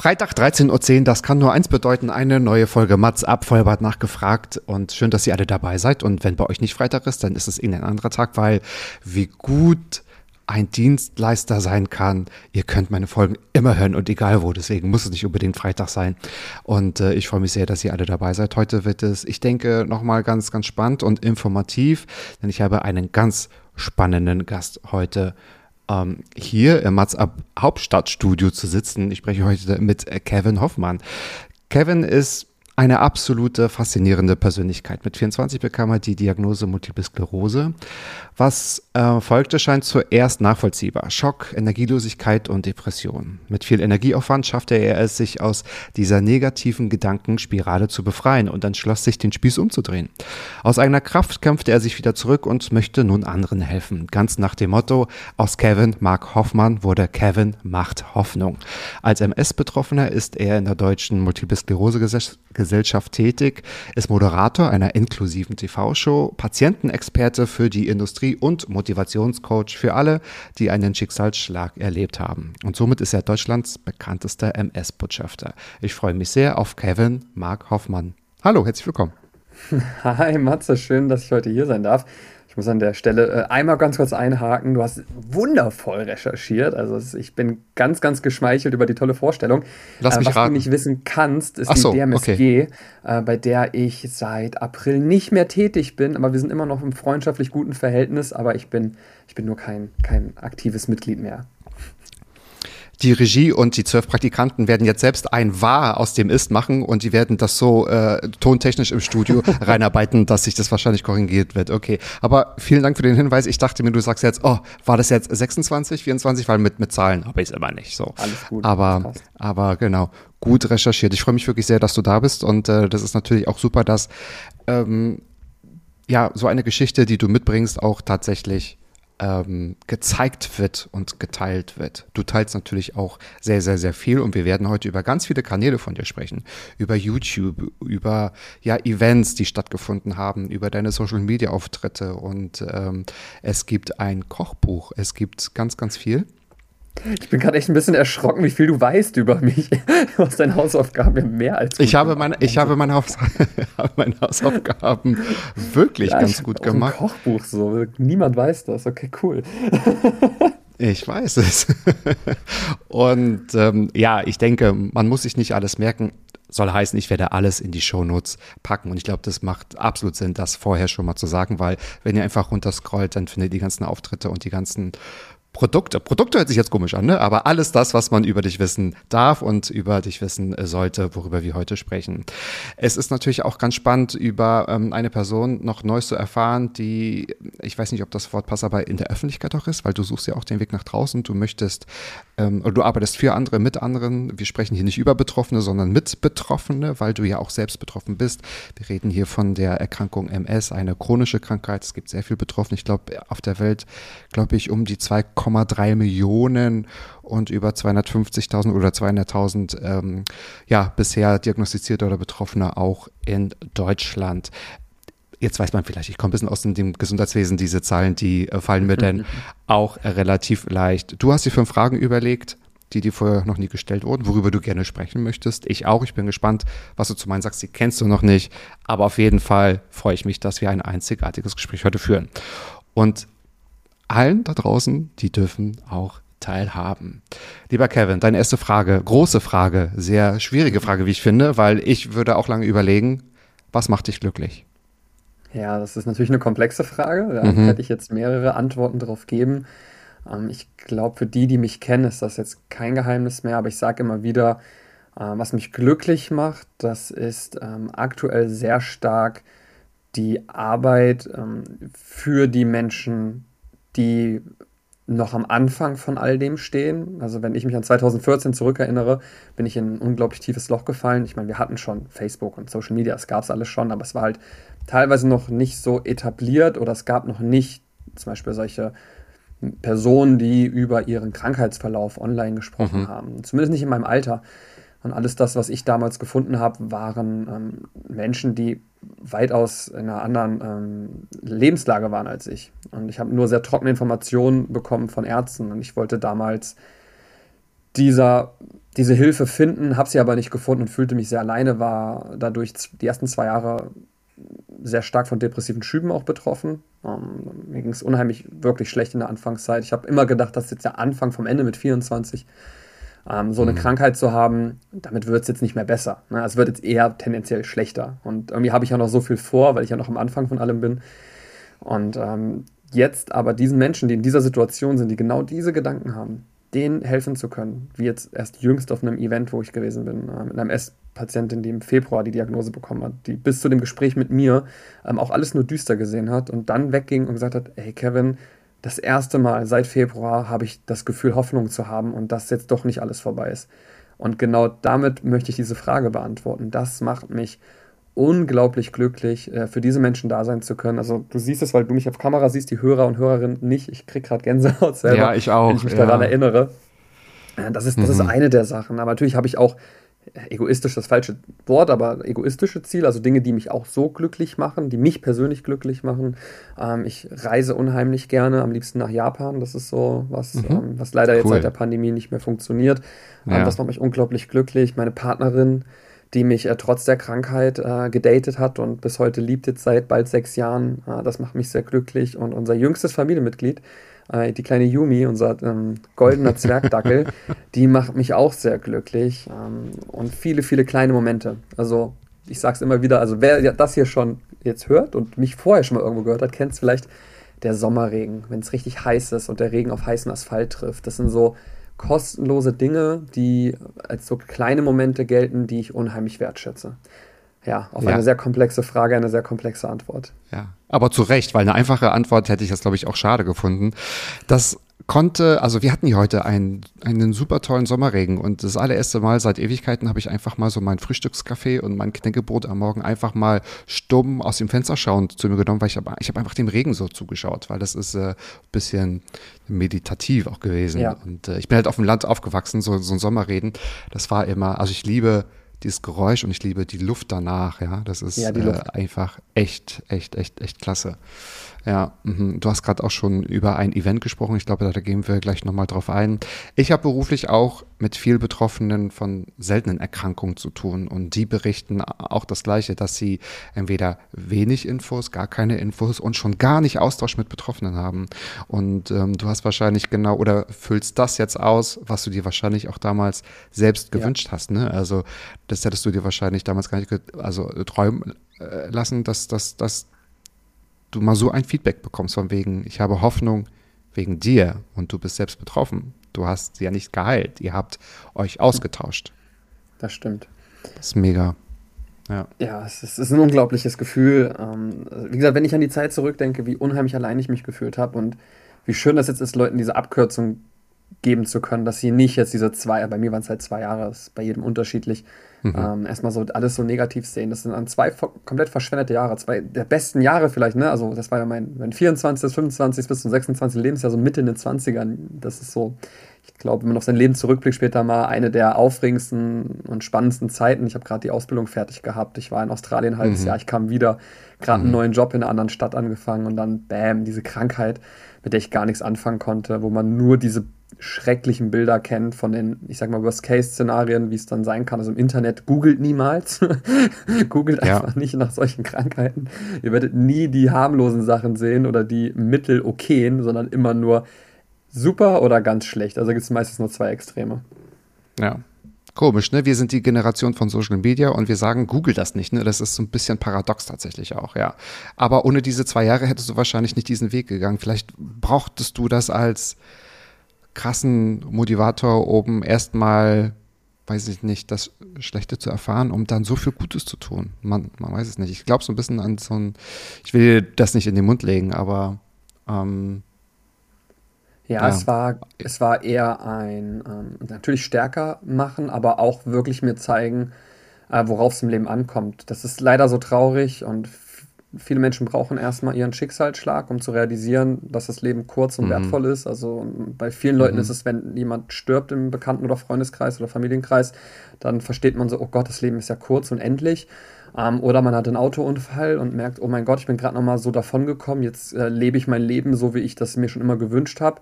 Freitag 13.10 Uhr, das kann nur eins bedeuten, eine neue Folge Mats ab, Vollbart nachgefragt und schön, dass ihr alle dabei seid. Und wenn bei euch nicht Freitag ist, dann ist es irgendein anderer Tag, weil wie gut ein Dienstleister sein kann, ihr könnt meine Folgen immer hören und egal wo, deswegen muss es nicht unbedingt Freitag sein. Und äh, ich freue mich sehr, dass ihr alle dabei seid. Heute wird es, ich denke, nochmal ganz, ganz spannend und informativ, denn ich habe einen ganz spannenden Gast heute hier im Mats Ab Hauptstadtstudio zu sitzen. Ich spreche heute mit äh, Kevin Hoffmann. Kevin ist eine absolute faszinierende Persönlichkeit. Mit 24 bekam er die Diagnose Multiple Sklerose. Was äh, folgte, scheint zuerst nachvollziehbar. Schock, Energielosigkeit und Depression. Mit viel Energieaufwand schaffte er es, sich aus dieser negativen Gedankenspirale zu befreien und entschloss sich, den Spieß umzudrehen. Aus eigener Kraft kämpfte er sich wieder zurück und möchte nun anderen helfen. Ganz nach dem Motto, aus Kevin Mark Hoffmann wurde Kevin macht Hoffnung. Als MS-Betroffener ist er in der deutschen Multiple Sklerose-Gesellschaft tätig, ist Moderator einer inklusiven TV-Show, Patientenexperte für die Industrie und Motivationscoach für alle, die einen Schicksalsschlag erlebt haben. Und somit ist er Deutschlands bekanntester MS-Botschafter. Ich freue mich sehr auf Kevin Mark Hoffmann. Hallo, herzlich willkommen. Hi Matze, schön, dass ich heute hier sein darf. Ich muss an der Stelle äh, einmal ganz kurz einhaken. Du hast wundervoll recherchiert. Also ich bin ganz, ganz geschmeichelt über die tolle Vorstellung. Lass mich was raten. du nicht wissen kannst, ist so, die DMSG, äh, bei der ich seit April nicht mehr tätig bin. Aber wir sind immer noch im freundschaftlich guten Verhältnis. Aber ich bin, ich bin nur kein, kein aktives Mitglied mehr. Die Regie und die zwölf Praktikanten werden jetzt selbst ein Wahr aus dem Ist machen und die werden das so äh, tontechnisch im Studio reinarbeiten, dass sich das wahrscheinlich korrigiert wird. Okay, aber vielen Dank für den Hinweis. Ich dachte mir, du sagst jetzt, oh, war das jetzt 26, 24, weil mit, mit Zahlen habe ich es immer nicht so. Alles gut, Aber, aber genau, gut recherchiert. Ich freue mich wirklich sehr, dass du da bist und äh, das ist natürlich auch super, dass ähm, ja, so eine Geschichte, die du mitbringst, auch tatsächlich ähm, gezeigt wird und geteilt wird. Du teilst natürlich auch sehr, sehr, sehr viel und wir werden heute über ganz viele Kanäle von dir sprechen. Über YouTube, über ja, Events, die stattgefunden haben, über deine Social-Media-Auftritte und ähm, es gibt ein Kochbuch, es gibt ganz, ganz viel. Ich bin gerade echt ein bisschen erschrocken, wie viel du weißt über mich. Du hast deine Hausaufgaben ja mehr als gut Ich habe meine, ich habe meine, Haus meine Hausaufgaben wirklich Ja, ganz gut gemacht. Ein Kochbuch so. Niemand weiß das. Okay, cool. Ich weiß es. Und ähm, ja, ich denke, man muss sich nicht alles merken. Soll heißen, ich werde alles in die Shownotes packen. Und ich glaube, das macht absolut Sinn, das vorher schon mal zu sagen, weil wenn ihr einfach runterscrollt, dann findet ihr die ganzen Auftritte und die ganzen Produkte. Produkte hört sich jetzt komisch an, ne? aber alles das, was man über dich wissen darf und über dich wissen äh, sollte, worüber wir heute sprechen. Es ist natürlich auch ganz spannend, über ähm, eine Person noch Neues zu erfahren, die, ich weiß nicht, ob das Wort passt, aber in der Öffentlichkeit auch ist, weil du suchst ja auch den Weg nach draußen. Du möchtest, ähm, du arbeitest für andere, mit anderen. Wir sprechen hier nicht über Betroffene, sondern mit Betroffene, weil du ja auch selbst betroffen bist. Wir reden hier von der Erkrankung MS, eine chronische Krankheit. Es gibt sehr viel Betroffene. Ich glaube, auf der Welt, glaube ich, um die 2,3 Millionen und über 250.000 oder 200.000 ähm, ja, bisher diagnostizierte oder Betroffene auch in Deutschland. Jetzt weiß man vielleicht, ich komme ein bisschen aus dem- Gesundheitswesen, diese Zahlen, die äh, fallen mir dann auch äh, relativ leicht. Du hast dir fünf Fragen überlegt, die dir vorher noch nie gestellt wurden, worüber du gerne sprechen möchtest. Ich auch, ich bin gespannt, was du zu meinen sagst, die kennst du noch nicht, aber auf jeden Fall freue ich mich, dass wir ein einzigartiges Gespräch heute führen. Und allen da draußen, die dürfen auch teilhaben. Lieber Kevin, deine erste Frage, große Frage, sehr schwierige Frage, wie ich finde, weil ich würde auch lange überlegen, was macht dich glücklich? Ja, das ist natürlich eine komplexe Frage. Da Mhm. hätte ich jetzt mehrere Antworten drauf geben. Ähm, ich glaube, für die, die mich kennen, ist das jetzt kein Geheimnis mehr, aber ich sage immer wieder, äh, was mich glücklich macht, das ist ähm, aktuell sehr stark die Arbeit ähm, für die Menschen, die noch am Anfang von all dem stehen. Also wenn ich mich an 2014 zurückerinnere, bin ich in ein unglaublich tiefes Loch gefallen. Ich meine, wir hatten schon Facebook und Social Media, es gab es alles schon, aber es war halt teilweise noch nicht so etabliert oder es gab noch nicht zum Beispiel solche Personen, die über ihren Krankheitsverlauf online gesprochen mhm. haben. Zumindest nicht in meinem Alter. Und alles das, was ich damals gefunden habe, waren ähm, Menschen, die weitaus in einer anderen ähm, Lebenslage waren als ich. Und ich habe nur sehr trockene Informationen bekommen von Ärzten. Und ich wollte damals dieser, diese Hilfe finden, habe sie aber nicht gefunden und fühlte mich sehr alleine, war dadurch die ersten zwei Jahre sehr stark von depressiven Schüben auch betroffen. Ähm, mir ging es unheimlich wirklich schlecht in der Anfangszeit. Ich habe immer gedacht, das ist jetzt der Anfang vom Ende mit 24. Ähm, so eine mhm. Krankheit zu haben, damit wird es jetzt nicht mehr besser. Ne? Es wird jetzt eher tendenziell schlechter. Und irgendwie habe ich ja noch so viel vor, weil ich ja noch am Anfang von allem bin. Und ähm, jetzt aber diesen Menschen, die in dieser Situation sind, die genau diese Gedanken haben, denen helfen zu können. Wie jetzt erst jüngst auf einem Event, wo ich gewesen bin, äh, mit einer MS-Patientin, die im Februar die Diagnose bekommen hat, die bis zu dem Gespräch mit mir ähm, auch alles nur düster gesehen hat und dann wegging und gesagt hat, hey Kevin, das erste Mal seit Februar habe ich das Gefühl, Hoffnung zu haben und dass jetzt doch nicht alles vorbei ist. Und genau damit möchte ich diese Frage beantworten. Das macht mich unglaublich glücklich, äh, für diese Menschen da sein zu können. Also du siehst es, weil du mich auf Kamera siehst, die Hörer und Hörerinnen nicht. Ich kriege gerade Gänsehaut selber, ja, ich auch, wenn ich mich ja. daran erinnere. Das ist, das mhm. ist eine der Sachen. Aber natürlich habe ich auch egoistisch das falsche Wort, aber egoistische Ziele, also Dinge, die mich auch so glücklich machen, die mich persönlich glücklich machen. Ähm, ich reise unheimlich gerne, am liebsten nach Japan. Das ist so was, mhm. ähm, was leider cool. jetzt seit der Pandemie nicht mehr funktioniert. Ähm, ja. das macht mich unglaublich glücklich. Meine Partnerin, die mich äh, trotz der Krankheit äh, gedatet hat und bis heute liebt jetzt seit bald sechs Jahren. Äh, das macht mich sehr glücklich. Und unser jüngstes Familienmitglied, äh, die kleine Yumi, unser ähm, goldener Zwergdackel, die macht mich auch sehr glücklich. Ähm, und viele, viele kleine Momente. Also ich sage es immer wieder, also wer das hier schon jetzt hört und mich vorher schon mal irgendwo gehört hat, kennt es vielleicht der Sommerregen, wenn es richtig heiß ist und der Regen auf heißen Asphalt trifft. Das sind so kostenlose Dinge, die als so kleine Momente gelten, die ich unheimlich wertschätze. Ja, auf ja. eine sehr komplexe Frage eine sehr komplexe Antwort. Ja, aber zu Recht, weil eine einfache Antwort hätte ich das, glaube ich, auch schade gefunden. Das konnte, also wir hatten hier heute einen, einen super tollen Sommerregen und das allererste Mal seit Ewigkeiten habe ich einfach mal so mein Frühstückskaffee und mein Knäckebrot am Morgen einfach mal stumm aus dem Fenster schauend zu mir genommen, weil ich habe ich hab einfach dem Regen so zugeschaut, weil das ist ein äh, bisschen meditativ auch gewesen. Ja. Und äh, ich bin halt auf dem Land aufgewachsen, so, so ein Sommerreden, das war immer, also ich liebe dieses Geräusch und ich liebe die Luft danach, ja. Das ist ja, äh, einfach echt, echt, echt, echt klasse. Ja, mh. du hast gerade auch schon über ein Event gesprochen. Ich glaube, da gehen wir gleich nochmal drauf ein. Ich habe beruflich auch mit viel Betroffenen von seltenen Erkrankungen zu tun und die berichten auch das Gleiche, dass sie entweder wenig Infos, gar keine Infos und schon gar nicht Austausch mit Betroffenen haben. Und ähm, du hast wahrscheinlich genau oder füllst das jetzt aus, was du dir wahrscheinlich auch damals selbst gewünscht ja. hast. Ne? Also das hättest du dir wahrscheinlich damals gar nicht also träumen äh, lassen, dass, dass, dass du mal so ein Feedback bekommst von wegen, ich habe Hoffnung wegen dir und du bist selbst betroffen. Du hast sie ja nicht geheilt. Ihr habt euch ausgetauscht. Das stimmt. Das ist mega. Ja, ja es, ist, es ist ein unglaubliches Gefühl. Ähm, wie gesagt, wenn ich an die Zeit zurückdenke, wie unheimlich allein ich mich gefühlt habe und wie schön das jetzt ist, Leuten diese Abkürzung geben zu können, dass sie nicht jetzt diese zwei, bei mir waren es halt zwei Jahre, ist bei jedem unterschiedlich, mhm. ähm, erstmal so alles so negativ sehen. Das sind dann zwei komplett verschwendete Jahre, zwei der besten Jahre vielleicht, ne? Also das war ja mein, mein 24., 25. bis zum 26. Lebensjahr, so Mitte in den 20ern. Das ist so, ich glaube, wenn man auf sein Leben zurückblickt, später mal eine der aufregendsten und spannendsten Zeiten. Ich habe gerade die Ausbildung fertig gehabt. Ich war in Australien ein halbes mhm. Jahr, ich kam wieder, gerade mhm. einen neuen Job in einer anderen Stadt angefangen und dann, bam, diese Krankheit, mit der ich gar nichts anfangen konnte, wo man nur diese schrecklichen Bilder kennt von den, ich sag mal, Worst-Case-Szenarien, wie es dann sein kann. Also im Internet googelt niemals. googelt ja. einfach nicht nach solchen Krankheiten. Ihr werdet nie die harmlosen Sachen sehen oder die mittel-okayen, sondern immer nur super oder ganz schlecht. Also gibt es meistens nur zwei Extreme. Ja. Komisch, ne? Wir sind die Generation von Social Media und wir sagen, google das nicht, ne? Das ist so ein bisschen paradox tatsächlich auch, ja. Aber ohne diese zwei Jahre hättest du wahrscheinlich nicht diesen Weg gegangen. Vielleicht brauchtest du das als krassen Motivator oben erstmal, weiß ich nicht, das Schlechte zu erfahren, um dann so viel Gutes zu tun. Man, man weiß es nicht. Ich glaube so ein bisschen an so ein, ich will das nicht in den Mund legen, aber ähm, ja, ja, es war, es war eher ein ähm, natürlich stärker machen, aber auch wirklich mir zeigen, äh, worauf es im Leben ankommt. Das ist leider so traurig und viele Menschen brauchen erstmal ihren Schicksalsschlag, um zu realisieren, dass das Leben kurz und mhm. wertvoll ist. Also bei vielen Leuten mhm. ist es, wenn jemand stirbt im Bekannten- oder Freundeskreis oder Familienkreis, dann versteht man so, oh Gott, das Leben ist ja kurz und endlich. Ähm, oder man hat einen Autounfall und merkt, oh mein Gott, ich bin gerade nochmal so davongekommen, jetzt äh, lebe ich mein Leben so, wie ich das mir schon immer gewünscht habe.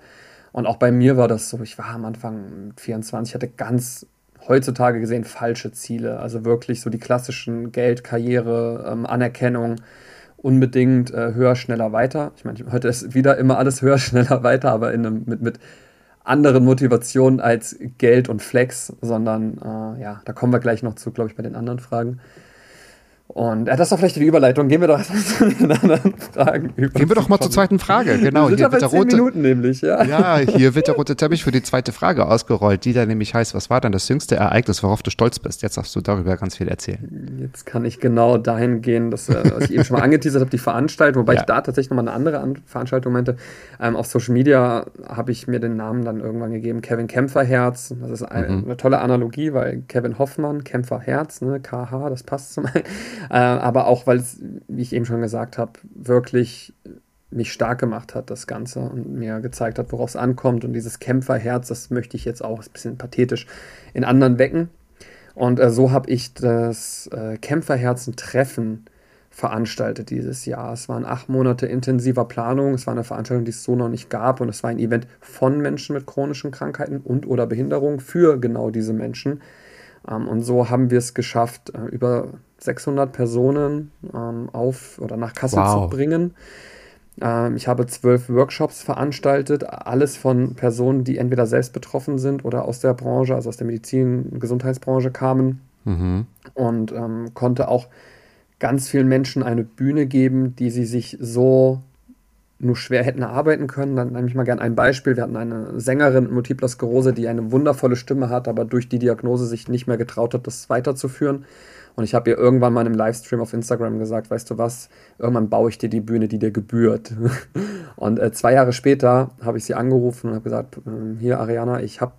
Und auch bei mir war das so, ich war am Anfang 24, hatte ganz heutzutage gesehen falsche Ziele. Also wirklich so die klassischen Geld, Karriere, ähm, Anerkennung, unbedingt äh, höher, schneller, weiter. Ich meine, heute ist wieder immer alles höher, schneller, weiter, aber in einem, mit, mit anderen Motivationen als Geld und Flex, sondern äh, ja, da kommen wir gleich noch zu, glaube ich, bei den anderen Fragen. Und äh, das ist doch vielleicht die Überleitung. Gehen wir doch zu den anderen Fragen über. Gehen wir doch mal zur zweiten Frage. Genau, hier wird der rote Minuten nämlich, ja. Ja, hier wird der rote Teppich für die zweite Frage ausgerollt, die da nämlich heißt, was war dann das jüngste Ereignis, worauf du stolz bist? Jetzt darfst du darüber ganz viel erzählen. Jetzt kann ich genau dahin gehen, dass, äh, was ich eben schon mal angeteasert habe, die Veranstaltung, wobei ja. ich da tatsächlich nochmal eine andere An Veranstaltung meinte. Ähm, auf Social Media habe ich mir den Namen dann irgendwann gegeben, Kevin Kämpferherz. Das ist eine, mhm. eine tolle Analogie, weil Kevin Hoffmann, Kämpferherz, ne, KH, das passt zum einen. Äh, aber auch, weil es, wie ich eben schon gesagt habe, wirklich mich stark gemacht hat, das Ganze, und mir gezeigt hat, worauf es ankommt. Und dieses Kämpferherz, das möchte ich jetzt auch, ein bisschen pathetisch, in anderen wecken. Und äh, so habe ich das äh, Kämpferherzen-Treffen veranstaltet dieses Jahr. Es waren acht Monate intensiver Planung. Es war eine Veranstaltung, die es so noch nicht gab. Und es war ein Event von Menschen mit chronischen Krankheiten und oder Behinderungen für genau diese Menschen. Ähm, und so haben wir es geschafft, äh, über 600 Personen ähm, auf oder nach Kassel wow. zu bringen. Ähm, ich habe zwölf Workshops veranstaltet, alles von Personen, die entweder selbst betroffen sind oder aus der Branche, also aus der Medizin- Gesundheitsbranche kamen. Mhm. Und ähm, konnte auch ganz vielen Menschen eine Bühne geben, die sie sich so nur schwer hätten erarbeiten können. Dann nehme ich mal gerne ein Beispiel. Wir hatten eine Sängerin mit Multipler Sklerose, die eine wundervolle Stimme hat, aber durch die Diagnose sich nicht mehr getraut hat, das weiterzuführen. Und ich habe ihr irgendwann mal einem Livestream auf Instagram gesagt, weißt du was, irgendwann baue ich dir die Bühne, die dir gebührt. und äh, zwei Jahre später habe ich sie angerufen und habe gesagt, äh, hier Ariana, ich habe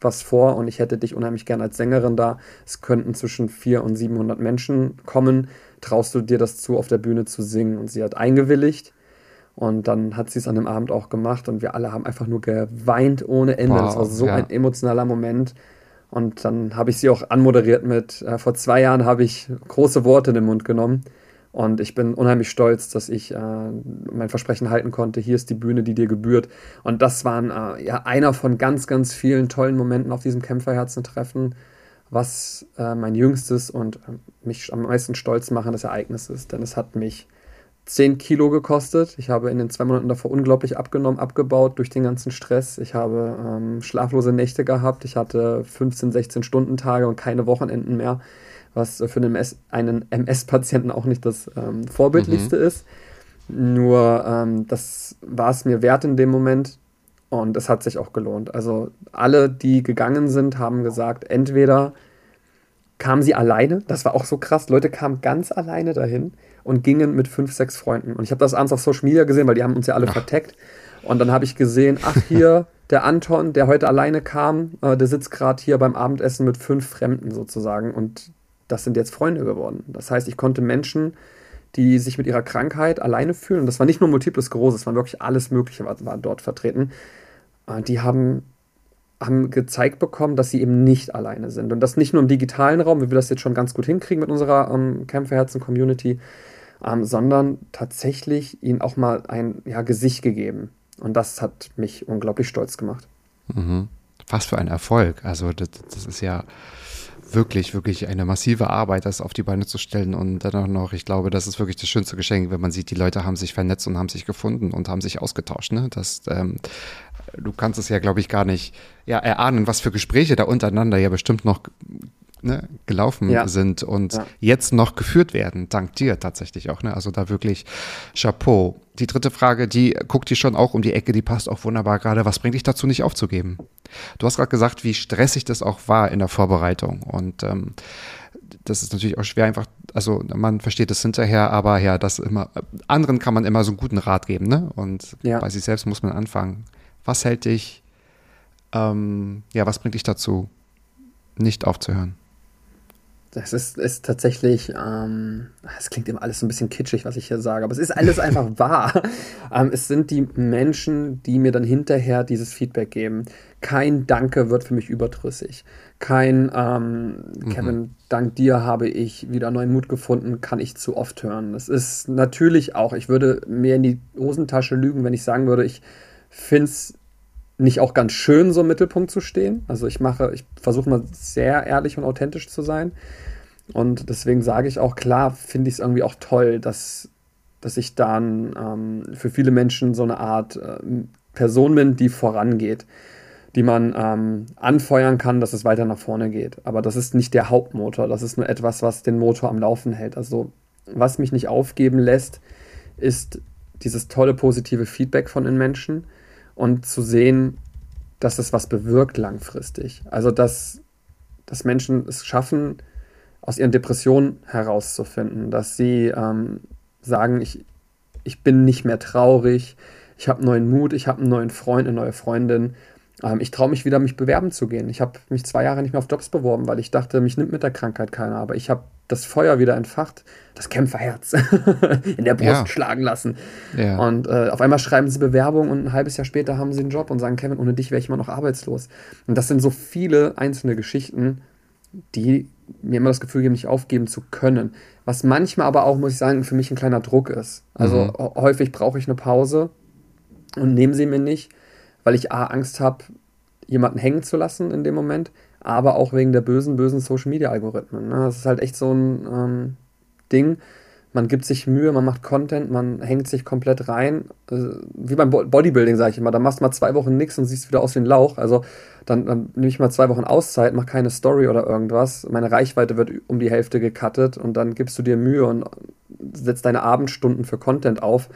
was vor und ich hätte dich unheimlich gern als Sängerin da. Es könnten zwischen 400 und 700 Menschen kommen. Traust du dir das zu, auf der Bühne zu singen? Und sie hat eingewilligt. Und dann hat sie es an dem Abend auch gemacht und wir alle haben einfach nur geweint ohne Ende. Wow, das war so ja. ein emotionaler Moment. Und dann habe ich sie auch anmoderiert mit, äh, vor zwei Jahren habe ich große Worte in den Mund genommen. Und ich bin unheimlich stolz, dass ich äh, mein Versprechen halten konnte. Hier ist die Bühne, die dir gebührt. Und das war äh, ja einer von ganz, ganz vielen tollen Momenten auf diesem Kämpferherzen-Treffen, was äh, mein jüngstes und äh, mich am meisten stolz machendes Ereignis ist. Denn es hat mich 10 Kilo gekostet. Ich habe in den zwei Monaten davor unglaublich abgenommen, abgebaut durch den ganzen Stress. Ich habe ähm, schlaflose Nächte gehabt. Ich hatte 15, 16 Stunden Tage und keine Wochenenden mehr, was für einen, MS, einen MS-Patienten auch nicht das ähm, Vorbildlichste mhm. ist. Nur ähm, das war es mir wert in dem Moment und es hat sich auch gelohnt. Also alle, die gegangen sind, haben gesagt, entweder kamen sie alleine, das war auch so krass, Leute kamen ganz alleine dahin und gingen mit fünf, sechs Freunden. Und ich habe das abends auf Social Media gesehen, weil die haben uns ja alle ach. verteckt. Und dann habe ich gesehen, ach hier, der Anton, der heute alleine kam, äh, der sitzt gerade hier beim Abendessen mit fünf Fremden sozusagen. Und das sind jetzt Freunde geworden. Das heißt, ich konnte Menschen, die sich mit ihrer Krankheit alleine fühlen, und das war nicht nur Multiple Sklerose, es war wirklich alles Mögliche, war, war dort vertreten, äh, die haben haben gezeigt bekommen, dass sie eben nicht alleine sind. Und das nicht nur im digitalen Raum, wie wir das jetzt schon ganz gut hinkriegen mit unserer ähm, Kämpferherzen-Community, ähm, sondern tatsächlich ihnen auch mal ein ja, Gesicht gegeben. Und das hat mich unglaublich stolz gemacht. Mhm. Was für ein Erfolg. Also das, das, ist ja wirklich, wirklich eine massive Arbeit, das auf die Beine zu stellen. Und dann auch noch, ich glaube, das ist wirklich das schönste Geschenk, wenn man sieht, die Leute haben sich vernetzt und haben sich gefunden und haben sich ausgetauscht. Ne? Das, ähm, du kannst es ja, glaube ich, gar nicht ja, erahnen, was für Gespräche da untereinander ja bestimmt noch ne, gelaufen ja. sind und ja. jetzt noch geführt werden, dank dir tatsächlich auch. Ne? Also da wirklich Chapeau. die dritte Frage, die guckt dir schon auch um die Ecke, die passt auch wunderbar gerade. Was bringt dich dazu, nicht aufzugeben? Du hast gerade gesagt, wie stressig das auch war in der Vorbereitung. Und ähm, das ist natürlich auch schwer einfach, also man versteht es hinterher, aber ja, das immer, anderen kann man immer so einen guten Rat geben, ne? Und ja. bei sich selbst muss man anfangen. Was hält dich, ähm, ja, was bringt dich dazu, nicht aufzuhören? Das ist, ist tatsächlich, ähm, es klingt immer alles so ein bisschen kitschig, was ich hier sage, aber es ist alles einfach wahr. Ähm, es sind die Menschen, die mir dann hinterher dieses Feedback geben. Kein Danke wird für mich überdrüssig. Kein ähm, mhm. Kevin, dank dir habe ich wieder neuen Mut gefunden, kann ich zu oft hören. Das ist natürlich auch, ich würde mir in die Hosentasche lügen, wenn ich sagen würde, ich finde es nicht auch ganz schön, so im Mittelpunkt zu stehen. Also ich mache, ich versuche mal sehr ehrlich und authentisch zu sein. Und deswegen sage ich auch, klar, finde ich es irgendwie auch toll, dass, dass ich dann ähm, für viele Menschen so eine Art äh, Person bin, die vorangeht, die man ähm, anfeuern kann, dass es weiter nach vorne geht. Aber das ist nicht der Hauptmotor, das ist nur etwas, was den Motor am Laufen hält. Also was mich nicht aufgeben lässt, ist dieses tolle positive Feedback von den Menschen und zu sehen, dass es was bewirkt langfristig. Also, dass, dass Menschen es schaffen, aus ihren Depressionen herauszufinden, dass sie ähm, sagen, ich, ich bin nicht mehr traurig, ich habe neuen Mut, ich habe einen neuen Freund, eine neue Freundin. Ähm, ich traue mich wieder, mich bewerben zu gehen. Ich habe mich zwei Jahre nicht mehr auf Jobs beworben, weil ich dachte, mich nimmt mit der Krankheit keiner. Aber ich habe das Feuer wieder entfacht, das Kämpferherz in der Brust ja. schlagen lassen. Ja. Und äh, auf einmal schreiben sie Bewerbung und ein halbes Jahr später haben sie einen Job und sagen, Kevin, ohne dich wäre ich immer noch arbeitslos. Und das sind so viele einzelne Geschichten, die mir immer das Gefühl geben, nicht aufgeben zu können. Was manchmal aber auch, muss ich sagen, für mich ein kleiner Druck ist. Also mhm. häufig brauche ich eine Pause und nehme sie mir nicht, weil ich A, Angst habe, jemanden hängen zu lassen in dem Moment aber auch wegen der bösen, bösen Social-Media-Algorithmen. Ne? Das ist halt echt so ein ähm, Ding. Man gibt sich Mühe, man macht Content, man hängt sich komplett rein. Äh, wie beim Bodybuilding, sage ich immer. Da machst du mal zwei Wochen nichts und siehst wieder aus wie ein Lauch. Also dann, dann nehme ich mal zwei Wochen Auszeit, mach keine Story oder irgendwas. Meine Reichweite wird um die Hälfte gecuttet und dann gibst du dir Mühe und setzt deine Abendstunden für Content auf,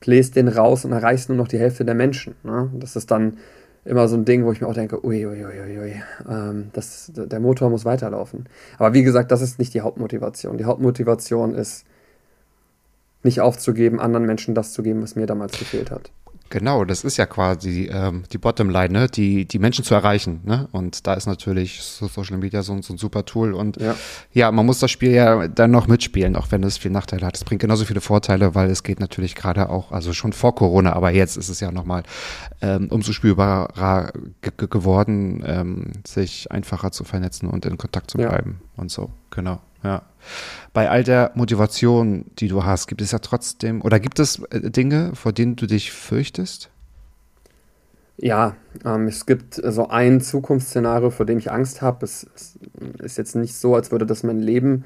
bläst den raus und erreichst nur noch die Hälfte der Menschen. Ne? Das ist dann immer so ein Ding, wo ich mir auch denke, ui, ui, ui, ui, ähm, das, der Motor muss weiterlaufen. Aber wie gesagt, das ist nicht die Hauptmotivation. Die Hauptmotivation ist, nicht aufzugeben, anderen Menschen das zu geben, was mir damals gefehlt hat. Genau, das ist ja quasi ähm, die Bottomline, ne? die, die Menschen zu erreichen. Ne? Und da ist natürlich Social Media so, so ein super Tool. Und ja. ja. man muss das Spiel ja dann noch mitspielen, auch wenn es viel Nachteile hat. Es bringt genauso viele Vorteile, weil es geht natürlich gerade auch, also schon vor Corona, aber jetzt ist es ja nochmal ähm, umso spürbarer geworden, ähm, sich einfacher zu vernetzen und in Kontakt zu bleiben ja. und so. Genau, ja bei all der Motivation, die du hast, gibt es ja trotzdem, oder gibt es äh, Dinge, vor denen du dich fürchtest? Ja, ähm, es gibt so ein Zukunftsszenario, vor dem ich Angst habe. Es, es, ist jetzt nicht so, als würde das mein Leben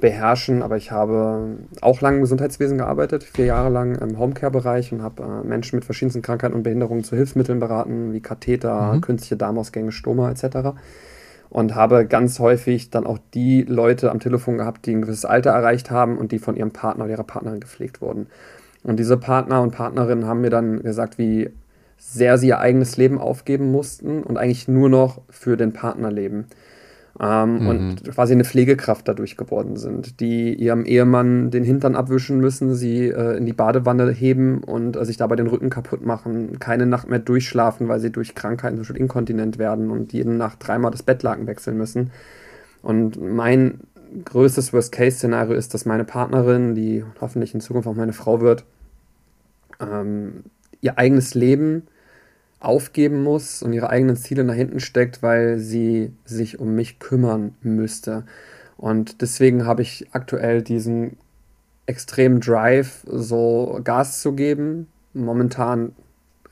beherrschen, aber ich habe auch lange im Gesundheitswesen gearbeitet, vier Jahre lang im Homecare-Bereich und habe äh, Menschen mit verschiedensten Krankheiten und Behinderungen zu Hilfsmitteln beraten, wie Katheter, mhm. künstliche Darmausgänge, Stoma etc und habe ganz häufig dann auch die Leute am Telefon gehabt, die ein gewisses Alter erreicht haben und die von ihrem Partner oder ihrer Partnerin gepflegt wurden. Und diese Partner und Partnerinnen haben mir dann gesagt, wie sehr sie ihr eigenes Leben aufgeben mussten und eigentlich nur noch für den Partner leben ähm, mhm. und quasi eine Pflegekraft dadurch geworden sind, die ihrem Ehemann den Hintern abwischen müssen, sie äh, in die Badewanne heben und äh, sich dabei den Rücken kaputt machen, keine Nacht mehr durchschlafen, weil sie durch Krankheiten zum Beispiel inkontinent werden und jede Nacht dreimal das Bettlaken wechseln müssen. Und mein größtes Worst-Case-Szenario ist, dass meine Partnerin, die hoffentlich in Zukunft auch meine Frau wird, ähm, ihr eigenes Leben aufgeben muss und ihre eigenen Ziele nach hinten steckt, weil sie sich um mich kümmern müsste. Und deswegen habe ich aktuell diesen extremen Drive, so Gas zu geben. Momentan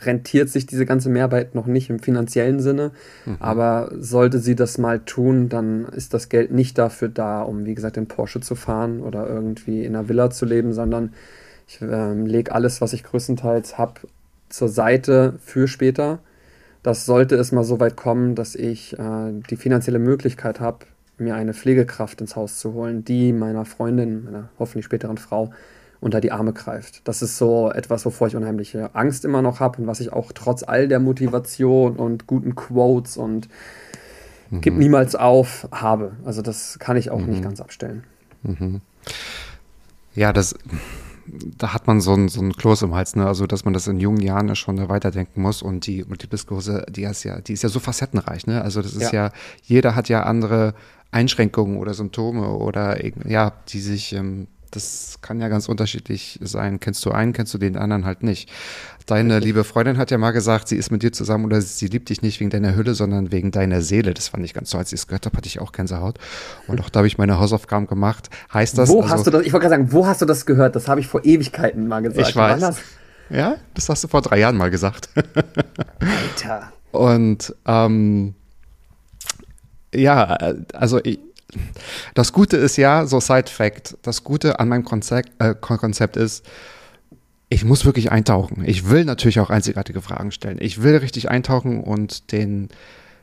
rentiert sich diese ganze Mehrarbeit noch nicht im finanziellen Sinne, mhm. aber sollte sie das mal tun, dann ist das Geld nicht dafür da, um wie gesagt den Porsche zu fahren oder irgendwie in einer Villa zu leben, sondern ich äh, lege alles, was ich größtenteils habe, zur Seite für später. Das sollte es mal so weit kommen, dass ich äh, die finanzielle Möglichkeit habe, mir eine Pflegekraft ins Haus zu holen, die meiner Freundin, meiner hoffentlich späteren Frau, unter die Arme greift. Das ist so etwas, wovor ich unheimliche Angst immer noch habe und was ich auch trotz all der Motivation und guten Quotes und mhm. gib niemals auf habe. Also das kann ich auch mhm. nicht ganz abstellen. Mhm. Ja, das da hat man so ein, so ein Kloß im Hals, ne? Also, dass man das in jungen Jahren ja schon weiterdenken muss. Und die Multiple Sklerose, die ist ja, die ist ja so facettenreich, ne? Also, das ist ja, ja jeder hat ja andere Einschränkungen oder Symptome oder ja, die sich ähm, das kann ja ganz unterschiedlich sein. Kennst du einen, kennst du den anderen halt nicht. Deine Richtig. liebe Freundin hat ja mal gesagt, sie ist mit dir zusammen oder sie liebt dich nicht wegen deiner Hülle, sondern wegen deiner Seele. Das fand ich ganz so. Als ich es gehört habe, hatte ich auch Gänsehaut. Und auch da habe ich meine Hausaufgaben gemacht. Heißt das. Wo also, hast du das? Ich wollte gerade sagen, wo hast du das gehört? Das habe ich vor Ewigkeiten mal gesagt. Ich weiß. Das? Ja, das hast du vor drei Jahren mal gesagt. Alter. Und ähm, ja, also ich, das Gute ist ja, so Side Fact, das Gute an meinem Konzept, äh, Konzept ist, ich muss wirklich eintauchen. Ich will natürlich auch einzigartige Fragen stellen. Ich will richtig eintauchen und den,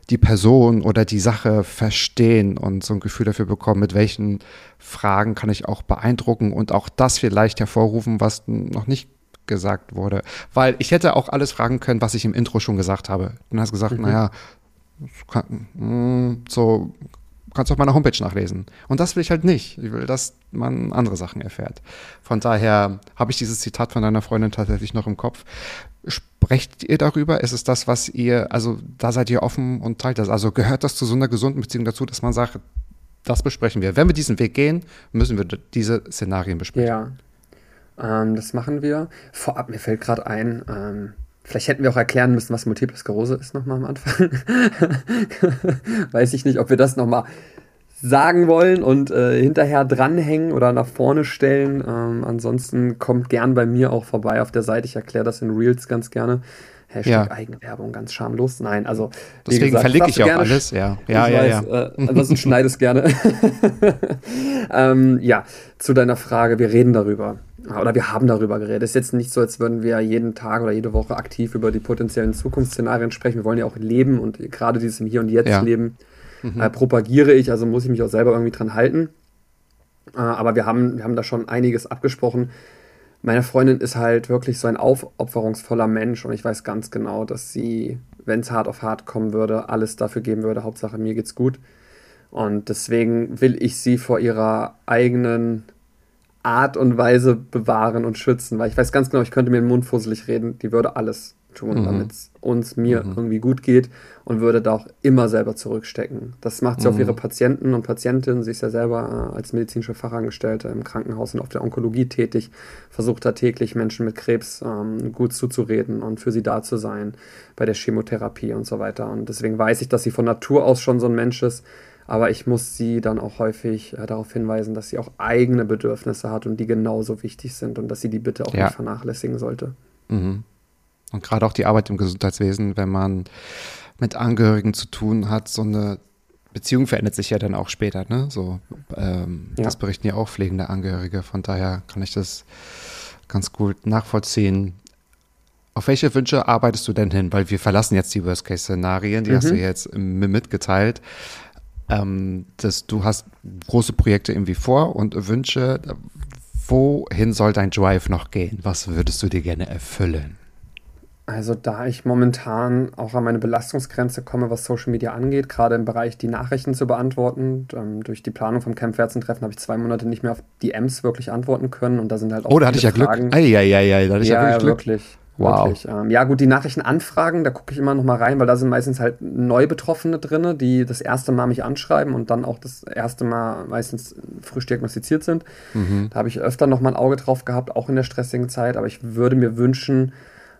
die Person oder die Sache verstehen und so ein Gefühl dafür bekommen, mit welchen Fragen kann ich auch beeindrucken und auch das vielleicht hervorrufen, was noch nicht gesagt wurde. Weil ich hätte auch alles fragen können, was ich im Intro schon gesagt habe. Dann hast du gesagt, mhm. naja, hm, so kannst du auf meiner Homepage nachlesen. Und das will ich halt nicht. Ich will, dass man andere Sachen erfährt. Von daher habe ich dieses Zitat von deiner Freundin tatsächlich noch im Kopf. Sprecht ihr darüber? Ist es das, was ihr, also da seid ihr offen und teilt das? Also gehört das zu so einer gesunden Beziehung dazu, dass man sagt, das besprechen wir. Wenn wir diesen Weg gehen, müssen wir diese Szenarien besprechen. Ja, ähm, das machen wir. Vorab, mir fällt gerade ein, ähm, Vielleicht hätten wir auch erklären müssen, was Multiple Sklerose ist nochmal am Anfang. Weiß ich nicht, ob wir das nochmal sagen wollen und äh, hinterher dranhängen oder nach vorne stellen. Ähm, ansonsten kommt gern bei mir auch vorbei auf der Seite. Ich erkläre das in Reels ganz gerne. Hashtag ja. Eigenwerbung, ganz schamlos. Nein, also. Deswegen gesagt, verlinke ich auch gerne, alles, ja. Ja, ja, weiß, ja. Äh, ansonsten schneide es gerne. ähm, ja, zu deiner Frage, wir reden darüber oder wir haben darüber geredet. Es ist jetzt nicht so, als würden wir jeden Tag oder jede Woche aktiv über die potenziellen Zukunftsszenarien sprechen. Wir wollen ja auch leben und gerade dieses im Hier und Jetzt ja. leben mhm. äh, propagiere ich, also muss ich mich auch selber irgendwie dran halten. Äh, aber wir haben, wir haben da schon einiges abgesprochen. Meine Freundin ist halt wirklich so ein aufopferungsvoller Mensch und ich weiß ganz genau, dass sie, wenn es hart auf hart kommen würde, alles dafür geben würde. Hauptsache mir geht's gut. Und deswegen will ich sie vor ihrer eigenen Art und Weise bewahren und schützen, weil ich weiß ganz genau, ich könnte mir den Mund fusselig reden, die würde alles tun, mhm. damit es uns, mir mhm. irgendwie gut geht und würde da auch immer selber zurückstecken. Das macht sie mhm. auf ihre Patienten und Patientinnen. Sie ist ja selber äh, als medizinische Fachangestellte im Krankenhaus und auf der Onkologie tätig, versucht da täglich Menschen mit Krebs ähm, gut zuzureden und für sie da zu sein bei der Chemotherapie und so weiter. Und deswegen weiß ich, dass sie von Natur aus schon so ein Mensch ist, aber ich muss sie dann auch häufig äh, darauf hinweisen, dass sie auch eigene Bedürfnisse hat und die genauso wichtig sind und dass sie die bitte auch ja. nicht vernachlässigen sollte. Mhm. Und gerade auch die Arbeit im Gesundheitswesen, wenn man mit Angehörigen zu tun hat, so eine Beziehung verändert sich ja dann auch später, ne? So, ähm, ja. das berichten ja auch pflegende Angehörige. Von daher kann ich das ganz gut nachvollziehen. Auf welche Wünsche arbeitest du denn hin? Weil wir verlassen jetzt die Worst-Case-Szenarien, die mhm. hast du jetzt mitgeteilt ähm, dass du hast große Projekte irgendwie vor und Wünsche. Wohin soll dein Drive noch gehen? Was würdest du dir gerne erfüllen? Also da ich momentan auch an meine Belastungsgrenze komme, was Social Media angeht, gerade im Bereich die Nachrichten zu beantworten. Ähm, durch die Planung vom Camp Treffen habe ich zwei Monate nicht mehr auf DMs wirklich antworten können und da sind halt auch Oh, da hatte ich ja Fragen. Glück. Eieiei, da hatte ich ja, ja wirklich Glück. Wirklich. Wow. Ähm, ja, gut, die Nachrichtenanfragen, da gucke ich immer noch mal rein, weil da sind meistens halt Neubetroffene drin, die das erste Mal mich anschreiben und dann auch das erste Mal meistens frisch diagnostiziert sind. Mhm. Da habe ich öfter noch mal ein Auge drauf gehabt, auch in der stressigen Zeit. Aber ich würde mir wünschen,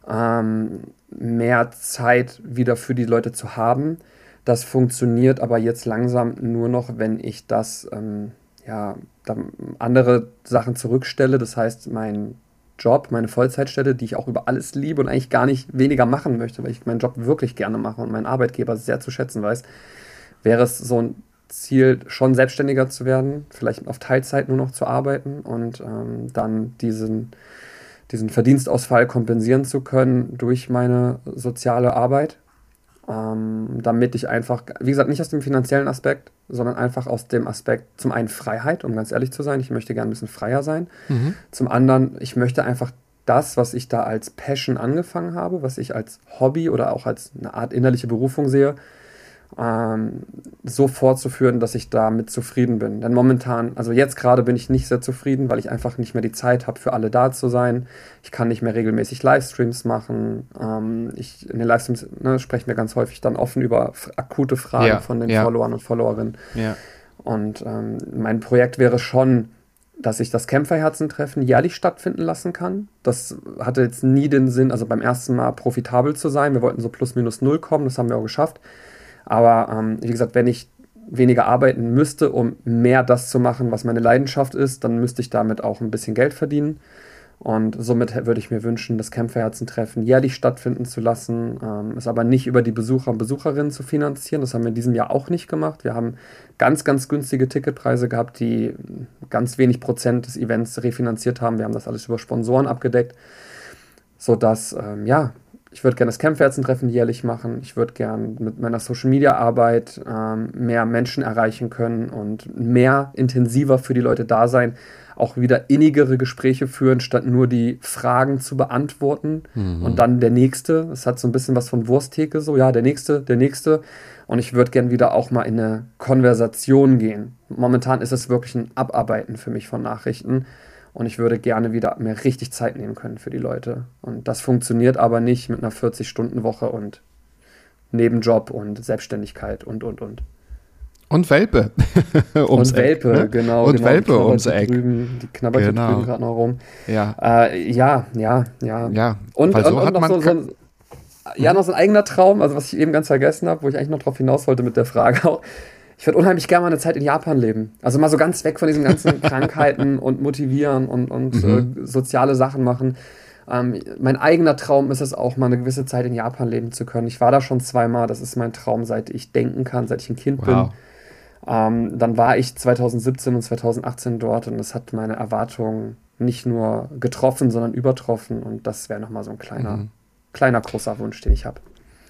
ähm, mehr Zeit wieder für die Leute zu haben. Das funktioniert aber jetzt langsam nur noch, wenn ich das, ähm, ja, andere Sachen zurückstelle. Das heißt, mein Job, meine Vollzeitstelle, die ich auch über alles liebe und eigentlich gar nicht weniger machen möchte, weil ich meinen Job wirklich gerne mache und meinen Arbeitgeber sehr zu schätzen weiß, wäre es so ein Ziel, schon selbstständiger zu werden, vielleicht auf Teilzeit nur noch zu arbeiten und ähm, dann diesen, diesen Verdienstausfall kompensieren zu können durch meine soziale Arbeit. ähm, damit ich einfach, wie gesagt, nicht aus dem finanziellen Aspekt, sondern einfach aus dem Aspekt, zum einen Freiheit, um ganz ehrlich zu sein, ich möchte gerne ein bisschen freier sein. Mhm. Zum anderen, ich möchte einfach das, was ich da als Passion angefangen habe, was ich als Hobby oder auch als eine Art innerliche Berufung sehe, ähm, so fortzuführen, dass ich damit zufrieden bin. Denn momentan, also jetzt gerade bin ich nicht sehr zufrieden, weil ich einfach nicht mehr die Zeit habe, für alle da zu sein. Ich kann nicht mehr regelmäßig Livestreams machen. Ähm, ich, in den Livestreams ne, sprechen wir ganz häufig dann offen über akute Fragen ja, von den ja. Followern und Followerinnen. Ja. Und ähm, mein Projekt wäre schon, dass ich das Kämpferherzentreffen jährlich stattfinden lassen kann. Das hatte jetzt nie den Sinn, also beim ersten Mal profitabel zu sein. Wir wollten so plus minus null kommen, das haben wir auch geschafft. Aber ähm, wie gesagt, wenn ich weniger arbeiten müsste, um mehr das zu machen, was meine Leidenschaft ist, dann müsste ich damit auch ein bisschen Geld verdienen. Und somit würde ich mir wünschen, das Kämpferherzentreffen jährlich stattfinden zu lassen, ähm, es aber nicht über die Besucher und Besucherinnen zu finanzieren. Das haben wir in diesem Jahr auch nicht gemacht. Wir haben ganz, ganz günstige Ticketpreise gehabt, die ganz wenig Prozent des Events refinanziert haben. Wir haben das alles über Sponsoren abgedeckt, sodass, ähm, ja, ich würde gerne das Kämpferherzentreffen jährlich machen. Ich würde gerne mit meiner Social Media Arbeit ähm, mehr Menschen erreichen können und mehr intensiver für die Leute da sein. Auch wieder innigere Gespräche führen, statt nur die Fragen zu beantworten. Mhm. Und dann der nächste. Es hat so ein bisschen was von Wursttheke, so, ja, der nächste, der nächste. Und ich würde gerne wieder auch mal in eine Konversation gehen. Momentan ist es wirklich ein Abarbeiten für mich von Nachrichten und ich würde gerne wieder mir richtig Zeit nehmen können für die Leute. Und das funktioniert aber nicht mit einer 40-Stunden-Woche und Nebenjob und Selbstständigkeit und, und, und. Und Welpe. ums und Welpe, Eck, ne? genau. Und genau, Welpe ums Eck. Drüben, die knabbert genau. drüben gerade noch rum. Ja. Äh, ja, ja, ja. Ja, und, und, so und noch, so, so ein, ja, noch so ein eigener Traum, also was ich eben ganz vergessen habe, wo ich eigentlich noch drauf hinaus wollte mit der Frage auch ich würde unheimlich gerne mal eine Zeit in Japan leben. Also mal so ganz weg von diesen ganzen Krankheiten und motivieren und, und mhm. äh, soziale Sachen machen. Ähm, mein eigener Traum ist es auch, mal eine gewisse Zeit in Japan leben zu können. Ich war da schon zweimal. Das ist mein Traum, seit ich denken kann, seit ich ein Kind wow. bin. Ähm, dann war ich 2017 und 2018 dort und es hat meine Erwartungen nicht nur getroffen, sondern übertroffen. Und das wäre nochmal so ein kleiner, mhm. kleiner, großer Wunsch, den ich habe.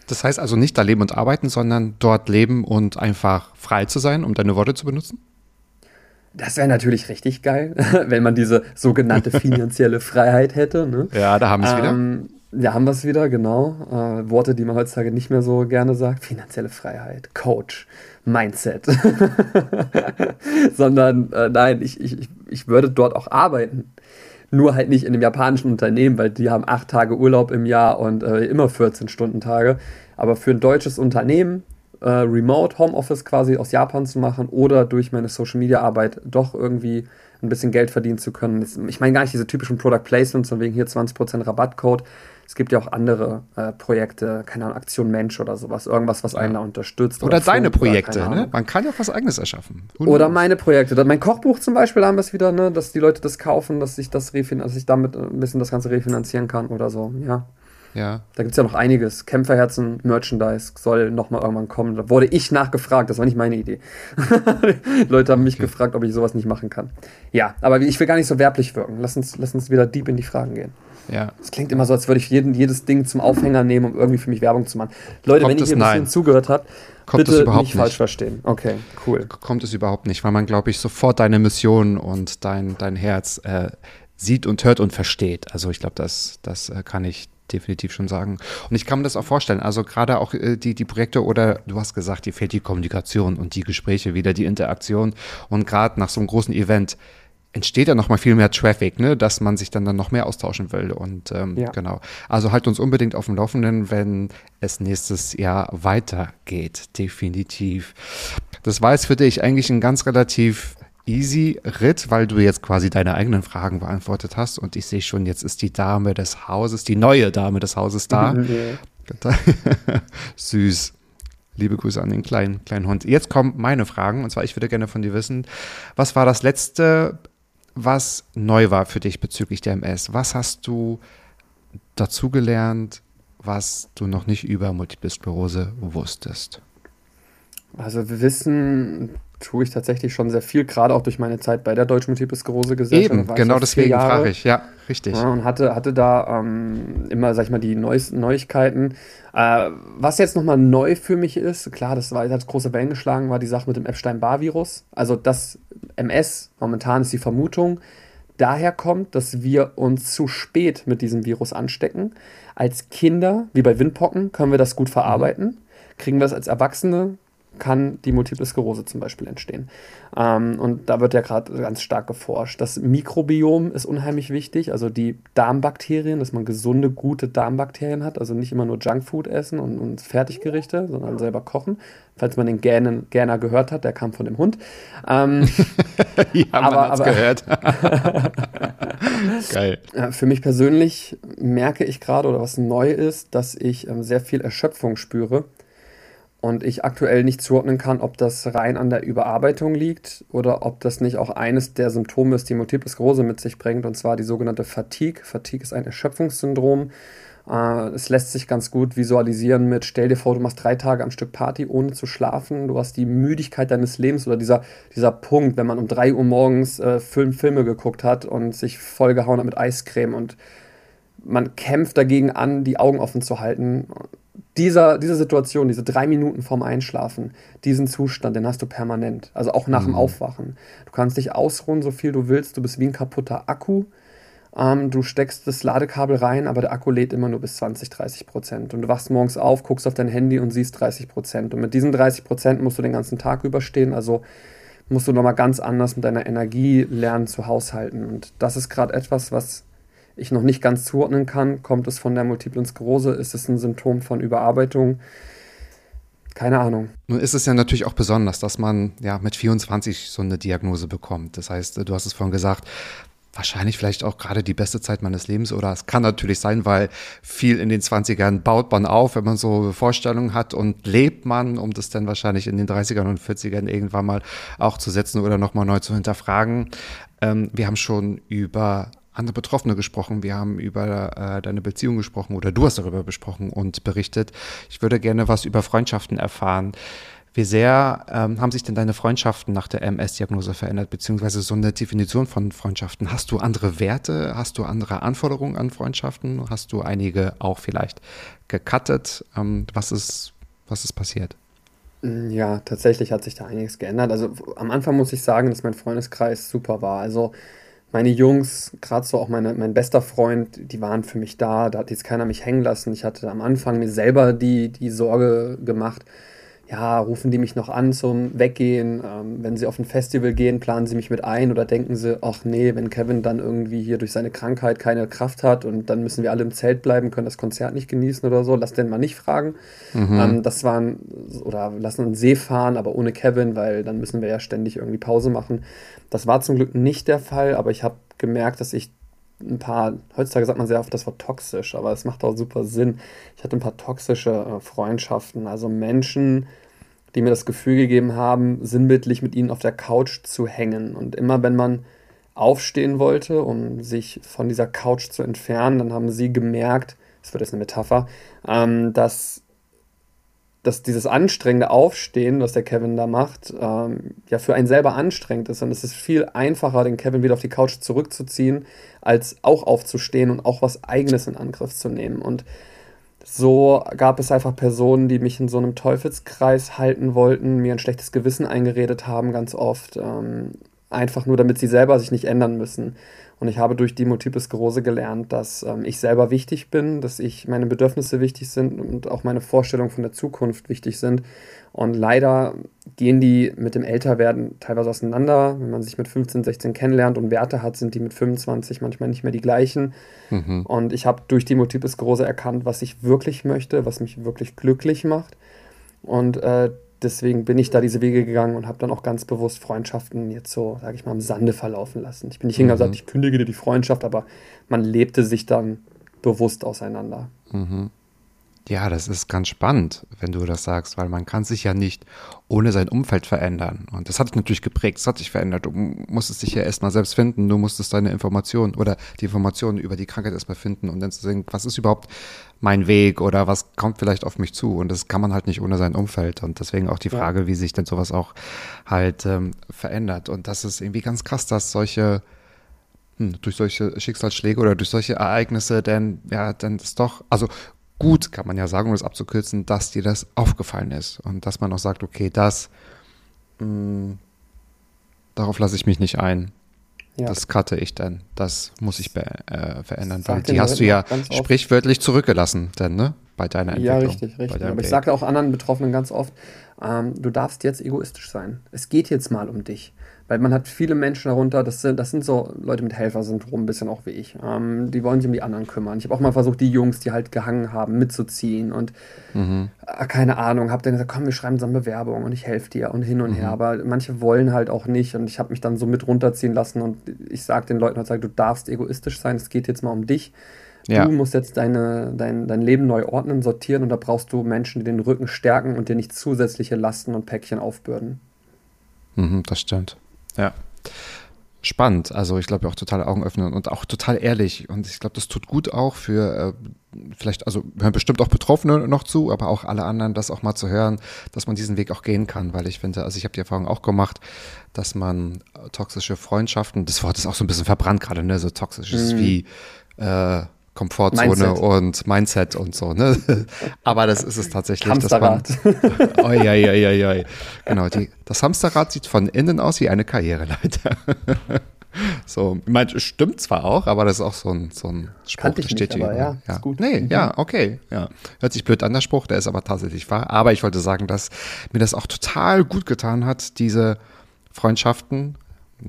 Das heißt also nicht da leben und arbeiten, sondern dort leben und einfach frei zu sein, um deine Worte zu benutzen? Das wäre natürlich richtig geil, wenn man diese sogenannte finanzielle Freiheit hätte. Ne? Ja, da haben wir es ähm, wieder. Ja, haben wir es wieder, genau. Äh, Worte, die man heutzutage nicht mehr so gerne sagt. Finanzielle Freiheit, Coach, Mindset. Sondern äh, nein, ich, ich, ich würde dort auch arbeiten. Nur halt nicht in einem japanischen Unternehmen, weil die haben acht Tage Urlaub im Jahr und äh, immer 14 Stunden Tage. Aber für ein deutsches Unternehmen, äh, Remote, Homeoffice quasi aus Japan zu machen oder durch meine Social Media Arbeit doch irgendwie ein bisschen Geld verdienen zu können. Ich meine gar nicht diese typischen Product Placements, von wegen hier 20% Rabattcode, es gibt ja auch andere äh, Projekte, keine Ahnung, Aktion Mensch oder sowas, irgendwas, was einen da unterstützt. Oder, oder deine Projekte, oder, ne? Man kann ja was Eigenes erschaffen. Oder meine Projekte. Mein Kochbuch zum Beispiel haben wir es wieder, ne, dass die Leute das kaufen, dass ich das dass ich damit ein bisschen das Ganze refinanzieren kann oder so, ja. Ja. Da gibt es ja noch einiges. Kämpferherzen, Merchandise soll nochmal irgendwann kommen. Da wurde ich nachgefragt, das war nicht meine Idee. Leute haben mich okay. gefragt, ob ich sowas nicht machen kann. Ja, aber ich will gar nicht so werblich wirken. Lass uns, lass uns wieder deep in die Fragen gehen. Ja. Es klingt immer so, als würde ich jeden, jedes Ding zum Aufhänger nehmen, um irgendwie für mich Werbung zu machen. Leute, Kommt wenn ihr hier ein bisschen zugehört habt, Kommt bitte überhaupt nicht falsch verstehen. Okay, cool. Kommt es überhaupt nicht, weil man, glaube ich, sofort deine Mission und dein, dein Herz äh, sieht und hört und versteht. Also ich glaube, das, das äh, kann ich definitiv schon sagen. Und ich kann mir das auch vorstellen. Also gerade auch äh, die, die Projekte oder du hast gesagt, dir fehlt die Kommunikation und die Gespräche wieder, die Interaktion. Und gerade nach so einem großen Event entsteht ja noch mal viel mehr Traffic, ne, dass man sich dann, dann noch mehr austauschen will. Und ähm, ja. genau. Also halt uns unbedingt auf dem Laufenden, wenn es nächstes Jahr weitergeht. Definitiv. Das war jetzt für dich eigentlich ein ganz relativ easy Ritt, weil du jetzt quasi deine eigenen Fragen beantwortet hast. Und ich sehe schon, jetzt ist die Dame des Hauses, die neue Dame des Hauses da. Süß. Liebe Grüße an den kleinen, kleinen Hund. Jetzt kommen meine Fragen. Und zwar, ich würde gerne von dir wissen, was war das letzte was neu war für dich bezüglich der MS? Was hast du dazugelernt, was du noch nicht über Multiple Sklerose wusstest? Also wir wissen tue ich tatsächlich schon sehr viel, gerade auch durch meine Zeit bei der Deutschen Multiple Sklerose Gesellschaft. Eben, genau deswegen frage ich, ja, richtig. Ja, und hatte, hatte da ähm, immer, sag ich mal, die neuesten Neuigkeiten. Äh, was jetzt nochmal neu für mich ist, klar, das war, hat große Wellen geschlagen, war die Sache mit dem Epstein-Barr-Virus. Also das MS, momentan ist die Vermutung, daher kommt, dass wir uns zu spät mit diesem Virus anstecken. Als Kinder, wie bei Windpocken, können wir das gut verarbeiten. Mhm. Kriegen wir das als Erwachsene, kann die Multiple Sklerose zum Beispiel entstehen. Ähm, und da wird ja gerade ganz stark geforscht. Das Mikrobiom ist unheimlich wichtig, also die Darmbakterien, dass man gesunde, gute Darmbakterien hat, also nicht immer nur Junkfood essen und, und Fertiggerichte, sondern selber kochen. Falls man den Gähnen, Gähner gehört hat, der kam von dem Hund. Ähm, ja, man aber, aber gehört. Geil. Für mich persönlich merke ich gerade, oder was neu ist, dass ich ähm, sehr viel Erschöpfung spüre und ich aktuell nicht zuordnen kann, ob das rein an der Überarbeitung liegt oder ob das nicht auch eines der Symptome ist, die Multiple Sklerose mit sich bringt, und zwar die sogenannte Fatigue. Fatigue ist ein Erschöpfungssyndrom. Äh, es lässt sich ganz gut visualisieren mit, stell dir vor, du machst drei Tage am Stück Party, ohne zu schlafen. Du hast die Müdigkeit deines Lebens oder dieser, dieser Punkt, wenn man um drei Uhr morgens äh, Film, Filme geguckt hat und sich vollgehauen hat mit Eiscreme und man kämpft dagegen an, die Augen offen zu halten dieser, diese Situation, diese drei Minuten vorm Einschlafen, diesen Zustand, den hast du permanent. Also auch nach mhm. dem Aufwachen. Du kannst dich ausruhen, so viel du willst. Du bist wie ein kaputter Akku. Ähm, du steckst das Ladekabel rein, aber der Akku lädt immer nur bis 20, 30 Prozent. Und du wachst morgens auf, guckst auf dein Handy und siehst 30 Prozent. Und mit diesen 30 Prozent musst du den ganzen Tag überstehen. Also musst du nochmal ganz anders mit deiner Energie lernen zu haushalten. Und das ist gerade etwas, was ich noch nicht ganz zuordnen kann. Kommt es von der Multiplen Sklerose? Ist es ein Symptom von Überarbeitung? Keine Ahnung. Nun ist es ja natürlich auch besonders, dass man ja mit 24 so eine Diagnose bekommt. Das heißt, du hast es vorhin gesagt, wahrscheinlich vielleicht auch gerade die beste Zeit meines Lebens oder es kann natürlich sein, weil viel in den 20ern baut man auf, wenn man so Vorstellungen hat und lebt man, um das dann wahrscheinlich in den 30ern und 40ern irgendwann mal auch zu setzen oder nochmal neu zu hinterfragen. Ähm, wir haben schon über andere Betroffene gesprochen, wir haben über äh, deine Beziehung gesprochen oder du hast darüber besprochen und berichtet. Ich würde gerne was über Freundschaften erfahren. Wie sehr ähm, haben sich denn deine Freundschaften nach der MS-Diagnose verändert, beziehungsweise so eine Definition von Freundschaften? Hast du andere Werte? Hast du andere Anforderungen an Freundschaften? Hast du einige auch vielleicht gecuttet? Ähm, was, ist, was ist passiert? Ja, tatsächlich hat sich da einiges geändert. Also am Anfang muss ich sagen, dass mein Freundeskreis super war. Also meine Jungs, gerade so auch meine, mein bester Freund, die waren für mich da. Da hat jetzt keiner mich hängen lassen. Ich hatte am Anfang mir selber die, die Sorge gemacht, ja, rufen die mich noch an zum Weggehen? Ähm, wenn sie auf ein Festival gehen, planen sie mich mit ein oder denken sie, ach nee, wenn Kevin dann irgendwie hier durch seine Krankheit keine Kraft hat und dann müssen wir alle im Zelt bleiben, können das Konzert nicht genießen oder so, lass den mal nicht fragen. Mhm. Ähm, das waren, oder lassen einen See fahren, aber ohne Kevin, weil dann müssen wir ja ständig irgendwie Pause machen. Das war zum Glück nicht der Fall, aber ich habe gemerkt, dass ich ein paar, heutzutage sagt man sehr oft das Wort toxisch, aber es macht auch super Sinn. Ich hatte ein paar toxische äh, Freundschaften, also Menschen, die mir das Gefühl gegeben haben, sinnbildlich mit ihnen auf der Couch zu hängen. Und immer wenn man aufstehen wollte, um sich von dieser Couch zu entfernen, dann haben sie gemerkt, das wird jetzt eine Metapher, ähm, dass dass dieses anstrengende Aufstehen, was der Kevin da macht, ähm, ja für einen selber anstrengend ist. Und es ist viel einfacher, den Kevin wieder auf die Couch zurückzuziehen, als auch aufzustehen und auch was Eigenes in Angriff zu nehmen. Und so gab es einfach Personen, die mich in so einem Teufelskreis halten wollten, mir ein schlechtes Gewissen eingeredet haben, ganz oft. Ähm, einfach nur, damit sie selber sich nicht ändern müssen. Und ich habe durch die Multiple Sklerose gelernt, dass ähm, ich selber wichtig bin, dass ich meine Bedürfnisse wichtig sind und auch meine Vorstellungen von der Zukunft wichtig sind. Und leider gehen die mit dem Älterwerden teilweise auseinander. Wenn man sich mit 15, 16 kennenlernt und Werte hat, sind die mit 25 manchmal nicht mehr die gleichen. Mhm. Und ich habe durch die Multiple Sklerose erkannt, was ich wirklich möchte, was mich wirklich glücklich macht. Und äh, deswegen bin ich da diese Wege gegangen und habe dann auch ganz bewusst Freundschaften jetzt so, sage ich mal, im Sande verlaufen lassen. Ich bin nicht hingegangen und gesagt, ich kündige dir die Freundschaft, aber man lebte sich dann bewusst auseinander. Mhm. Ja, das ist ganz spannend, wenn du das sagst, weil man kann sich ja nicht ohne sein Umfeld verändern. Und das hat dich natürlich geprägt, es hat dich verändert. Du musstest dich ja erstmal selbst finden, du musstest deine Informationen oder die Informationen über die Krankheit erstmal finden und dann zu sehen, was ist überhaupt mein Weg oder was kommt vielleicht auf mich zu. Und das kann man halt nicht ohne sein Umfeld. Und deswegen auch die Frage, ja. wie sich denn sowas auch halt ähm, verändert. Und das ist irgendwie ganz krass, dass solche hm, durch solche Schicksalsschläge oder durch solche Ereignisse denn ja dann ist doch also gut, kann man ja sagen, um das abzukürzen, dass dir das aufgefallen ist und dass man auch sagt, okay, das, mh, mm, darauf lasse ich mich nicht ein. Ja. Das cutte ich dann. Das muss ich äh, verändern, weil die hast du ja sprichwörtlich zurückgelassen, denn, ne? Bei deiner Entwicklung. Ja, richtig, richtig. Aber ich sage auch anderen Betroffenen ganz oft, ähm, du darfst jetzt egoistisch sein. Es geht jetzt mal um dich. Weil man hat viele Menschen darunter, das sind, das sind so Leute mit Helfersyndrom, ein bisschen auch wie ich. Ähm, die wollen sich um die anderen kümmern. Ich habe auch mal versucht, die Jungs, die halt gehangen haben, mitzuziehen und mhm. äh, keine Ahnung, habe dann gesagt, komm, wir schreiben so eine Bewerbung und ich helfe dir und hin und mhm. her. Aber manche wollen halt auch nicht und ich habe mich dann so mit runterziehen lassen und ich sage den Leuten halt, du darfst egoistisch sein, es geht jetzt mal um dich. Ja. Du musst jetzt deine, dein, dein Leben neu ordnen, sortieren und da brauchst du Menschen, die den Rücken stärken und dir nicht zusätzliche Lasten und Päckchen aufbürden. Mhm, das stimmt. Ja. Spannend, also ich glaube auch total Augen öffnen und auch total ehrlich. Und ich glaube, das tut gut auch für äh, vielleicht, also hören bestimmt auch Betroffene noch zu, aber auch alle anderen, das auch mal zu hören, dass man diesen Weg auch gehen kann, weil ich finde, also ich habe die Erfahrung auch gemacht, dass man äh, toxische Freundschaften, das Wort ist auch so ein bisschen verbrannt gerade, ne, so toxisch ist mhm. wie äh, Komfortzone Mindset. und Mindset und so. Ne? Aber das ist es tatsächlich. Hamsterrad. Man, oi, oi, oi, oi. Genau, die, das Hamsterrad sieht von innen aus wie eine Karriereleiter. So, ich meine, stimmt zwar auch, aber das ist auch so ein, so ein Spruch, der steht hier. Ja, ja. Ist gut. Nee, mhm. ja, okay. Ja. Hört sich blöd an, der Spruch, der ist aber tatsächlich wahr. Aber ich wollte sagen, dass mir das auch total gut getan hat, diese Freundschaften,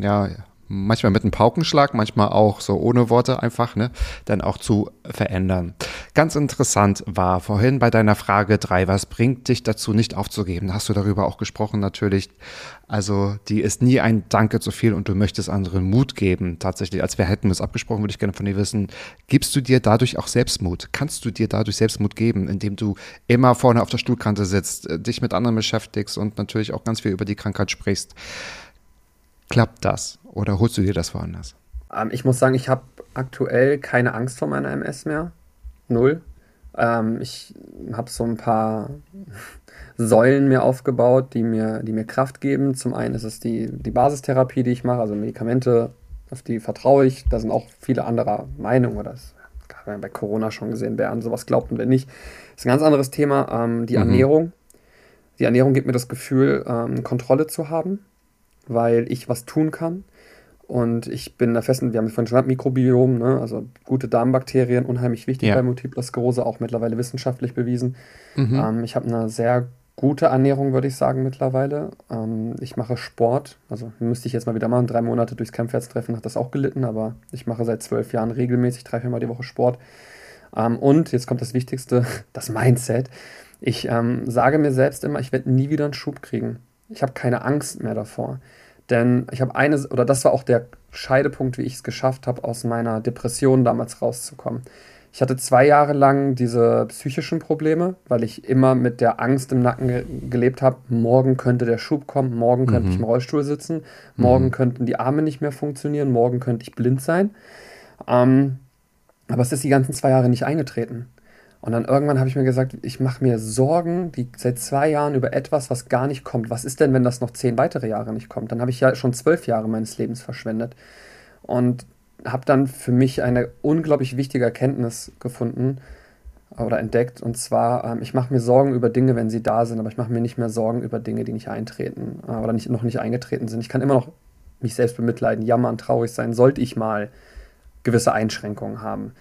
ja, manchmal mit einem Paukenschlag, manchmal auch so ohne Worte einfach, ne, dann auch zu verändern. Ganz interessant war vorhin bei deiner Frage drei, was bringt dich dazu, nicht aufzugeben? Hast du darüber auch gesprochen, natürlich. Also, die ist nie ein Danke zu viel und du möchtest anderen Mut geben. Tatsächlich, als wir hätten es abgesprochen, würde ich gerne von dir wissen, gibst du dir dadurch auch Selbstmut? Kannst du dir dadurch Selbstmut geben, indem du immer vorne auf der Stuhlkante sitzt, äh, dich mit anderen beschäftigst und natürlich auch ganz viel über die Krankheit sprichst? Klappt das oder holst du dir das woanders? Ähm, ich muss sagen, ich habe aktuell keine Angst vor meiner MS mehr. Null. Ähm, ich habe so ein paar Säulen mir aufgebaut, die mir, die mir Kraft geben. Zum einen ist es die, die Basistherapie, die ich mache, also Medikamente, auf die vertraue ich. Da sind auch viele anderer Meinung oder das haben wir bei Corona schon gesehen, wer an sowas glaubt und wer nicht. Das ist ein ganz anderes Thema. Ähm, die mhm. Ernährung. Die Ernährung gibt mir das Gefühl, ähm, Kontrolle zu haben weil ich was tun kann. Und ich bin der festen, wir haben vorhin schon Mikrobiom, ne? also gute Darmbakterien, unheimlich wichtig ja. bei Multipler Sklerose, auch mittlerweile wissenschaftlich bewiesen. Mhm. Ähm, ich habe eine sehr gute Ernährung, würde ich sagen, mittlerweile. Ähm, ich mache Sport, also müsste ich jetzt mal wieder machen, drei Monate durchs Campfest-Treffen hat das auch gelitten, aber ich mache seit zwölf Jahren regelmäßig drei, viermal die Woche Sport. Ähm, und jetzt kommt das Wichtigste, das Mindset. Ich ähm, sage mir selbst immer, ich werde nie wieder einen Schub kriegen. Ich habe keine Angst mehr davor. Denn ich habe eine, oder das war auch der Scheidepunkt, wie ich es geschafft habe, aus meiner Depression damals rauszukommen. Ich hatte zwei Jahre lang diese psychischen Probleme, weil ich immer mit der Angst im Nacken ge gelebt habe, morgen könnte der Schub kommen, morgen könnte mhm. ich im Rollstuhl sitzen, morgen mhm. könnten die Arme nicht mehr funktionieren, morgen könnte ich blind sein. Ähm, aber es ist die ganzen zwei Jahre nicht eingetreten. Und dann irgendwann habe ich mir gesagt, ich mache mir Sorgen die, seit zwei Jahren über etwas, was gar nicht kommt. Was ist denn, wenn das noch zehn weitere Jahre nicht kommt? Dann habe ich ja schon zwölf Jahre meines Lebens verschwendet. Und habe dann für mich eine unglaublich wichtige Erkenntnis gefunden oder entdeckt. Und zwar, ähm, ich mache mir Sorgen über Dinge, wenn sie da sind, aber ich mache mir nicht mehr Sorgen über Dinge, die nicht eintreten äh, oder nicht, noch nicht eingetreten sind. Ich kann immer noch mich selbst bemitleiden, jammern, traurig sein, sollte ich mal gewisse Einschränkungen haben.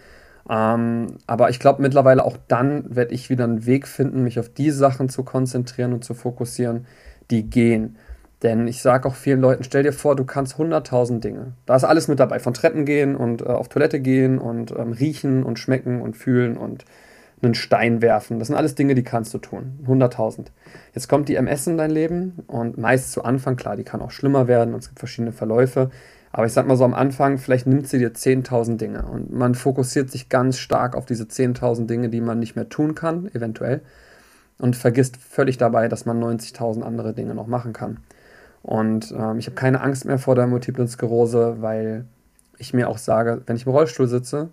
Ähm, aber ich glaube mittlerweile auch dann werde ich wieder einen Weg finden, mich auf die Sachen zu konzentrieren und zu fokussieren, die gehen. Denn ich sage auch vielen Leuten, stell dir vor, du kannst 100.000 Dinge. Da ist alles mit dabei, von Treppen gehen und äh, auf Toilette gehen und ähm, riechen und schmecken und fühlen und einen Stein werfen. Das sind alles Dinge, die kannst du tun. 100.000. Jetzt kommt die MS in dein Leben und meist zu Anfang, klar, die kann auch schlimmer werden und es gibt verschiedene Verläufe. Aber ich sag mal so am Anfang, vielleicht nimmt sie dir 10.000 Dinge und man fokussiert sich ganz stark auf diese 10.000 Dinge, die man nicht mehr tun kann, eventuell, und vergisst völlig dabei, dass man 90.000 andere Dinge noch machen kann. Und ähm, ich habe keine Angst mehr vor der Multiplen Sklerose, weil ich mir auch sage, wenn ich im Rollstuhl sitze,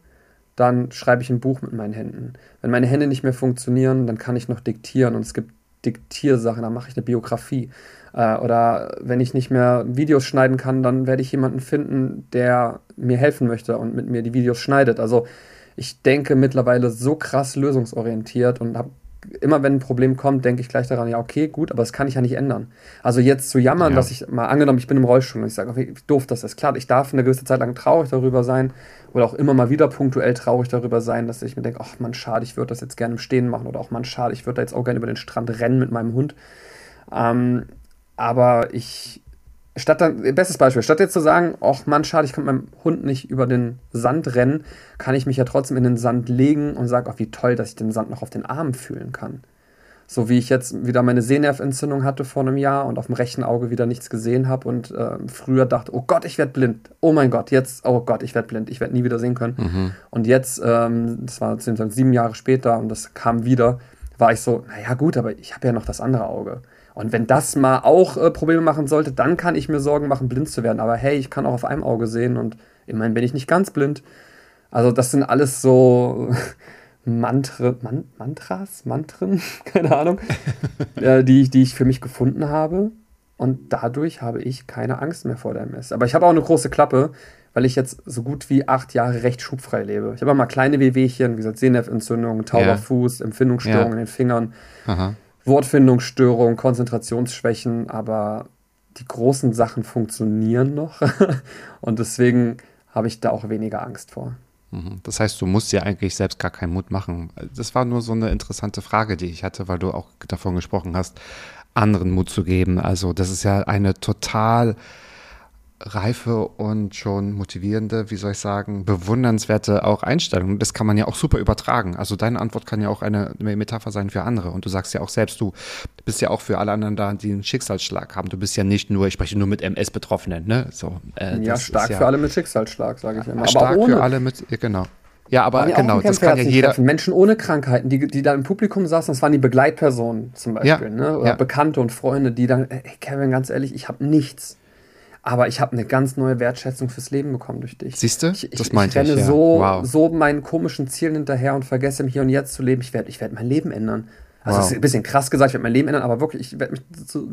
dann schreibe ich ein Buch mit meinen Händen. Wenn meine Hände nicht mehr funktionieren, dann kann ich noch diktieren und es gibt Diktiersachen, dann mache ich eine Biografie. Äh, oder wenn ich nicht mehr Videos schneiden kann, dann werde ich jemanden finden, der mir helfen möchte und mit mir die Videos schneidet. Also ich denke mittlerweile so krass lösungsorientiert und habe immer wenn ein Problem kommt, denke ich gleich daran, ja, okay, gut, aber das kann ich ja nicht ändern. Also jetzt zu jammern, ja. dass ich mal angenommen, ich bin im Rollstuhl und ich sage, okay, wie doof das ist. Klar, ich darf eine gewisse Zeit lang traurig darüber sein oder auch immer mal wieder punktuell traurig darüber sein, dass ich mir denke, ach man, schade, ich würde das jetzt gerne im Stehen machen oder auch man, schade, ich würde da jetzt auch gerne über den Strand rennen mit meinem Hund. Ähm, aber ich statt dann, bestes Beispiel, statt jetzt zu sagen, ach Mann, schade, ich kann mit meinem Hund nicht über den Sand rennen, kann ich mich ja trotzdem in den Sand legen und sage, ach wie toll, dass ich den Sand noch auf den Armen fühlen kann. So wie ich jetzt wieder meine Sehnerventzündung hatte vor einem Jahr und auf dem rechten Auge wieder nichts gesehen habe und äh, früher dachte, oh Gott, ich werde blind. Oh mein Gott, jetzt, oh Gott, ich werde blind, ich werde nie wieder sehen können. Mhm. Und jetzt, ähm, das war sieben Jahre später und das kam wieder, war ich so, naja gut, aber ich habe ja noch das andere Auge. Und wenn das mal auch äh, Probleme machen sollte, dann kann ich mir Sorgen machen, blind zu werden. Aber hey, ich kann auch auf einem Auge sehen und immerhin bin ich nicht ganz blind. Also das sind alles so Mantre, Man, Mantras, Mantren, keine Ahnung, äh, die, die ich für mich gefunden habe. Und dadurch habe ich keine Angst mehr vor der MS. Aber ich habe auch eine große Klappe, weil ich jetzt so gut wie acht Jahre recht schubfrei lebe. Ich habe mal kleine Wehwehchen, wie gesagt, Sehnerventzündung, tauber. Fuß, Empfindungsstörungen ja. in den Fingern. Aha. Wortfindungsstörungen, Konzentrationsschwächen, aber die großen Sachen funktionieren noch und deswegen habe ich da auch weniger Angst vor. Mhm. Das heißt, du musst dir eigentlich selbst gar keinen Mut machen. Das war nur so eine interessante Frage, die ich hatte, weil du auch davon gesprochen hast, anderen Mut zu geben. Also das ist ja eine total reife und schon motivierende, wie soll ich sagen, bewundernswerte auch Einstellung. Das kann man ja auch super übertragen. Also deine Antwort kann ja auch eine Metapher sein für andere. Und du sagst ja auch selbst, du bist ja auch für alle anderen da, die einen Schicksalsschlag haben. Du bist ja nicht nur, ich spreche nur mit MS-Betroffenen, ne? So, äh, ja, stark ja, für alle mit Schicksalsschlag, sage ich immer. Stark für alle mit, genau. Ja, aber genau, das kann ja jeder. Treffen. Menschen ohne Krankheiten, die, die da im Publikum saßen, das waren die Begleitpersonen zum Beispiel, ja, ne? oder ja. Bekannte und Freunde, die dann, ey Kevin, ganz ehrlich, ich habe nichts. Aber ich habe eine ganz neue Wertschätzung fürs Leben bekommen durch dich. Siehst du? Ich, das meinte ich. Ich renne ja. so, wow. so meinen komischen Zielen hinterher und vergesse im Hier und Jetzt zu leben. Ich werde ich werd mein Leben ändern. Also, wow. ist ein bisschen krass gesagt, ich werde mein Leben ändern, aber wirklich, ich werde mich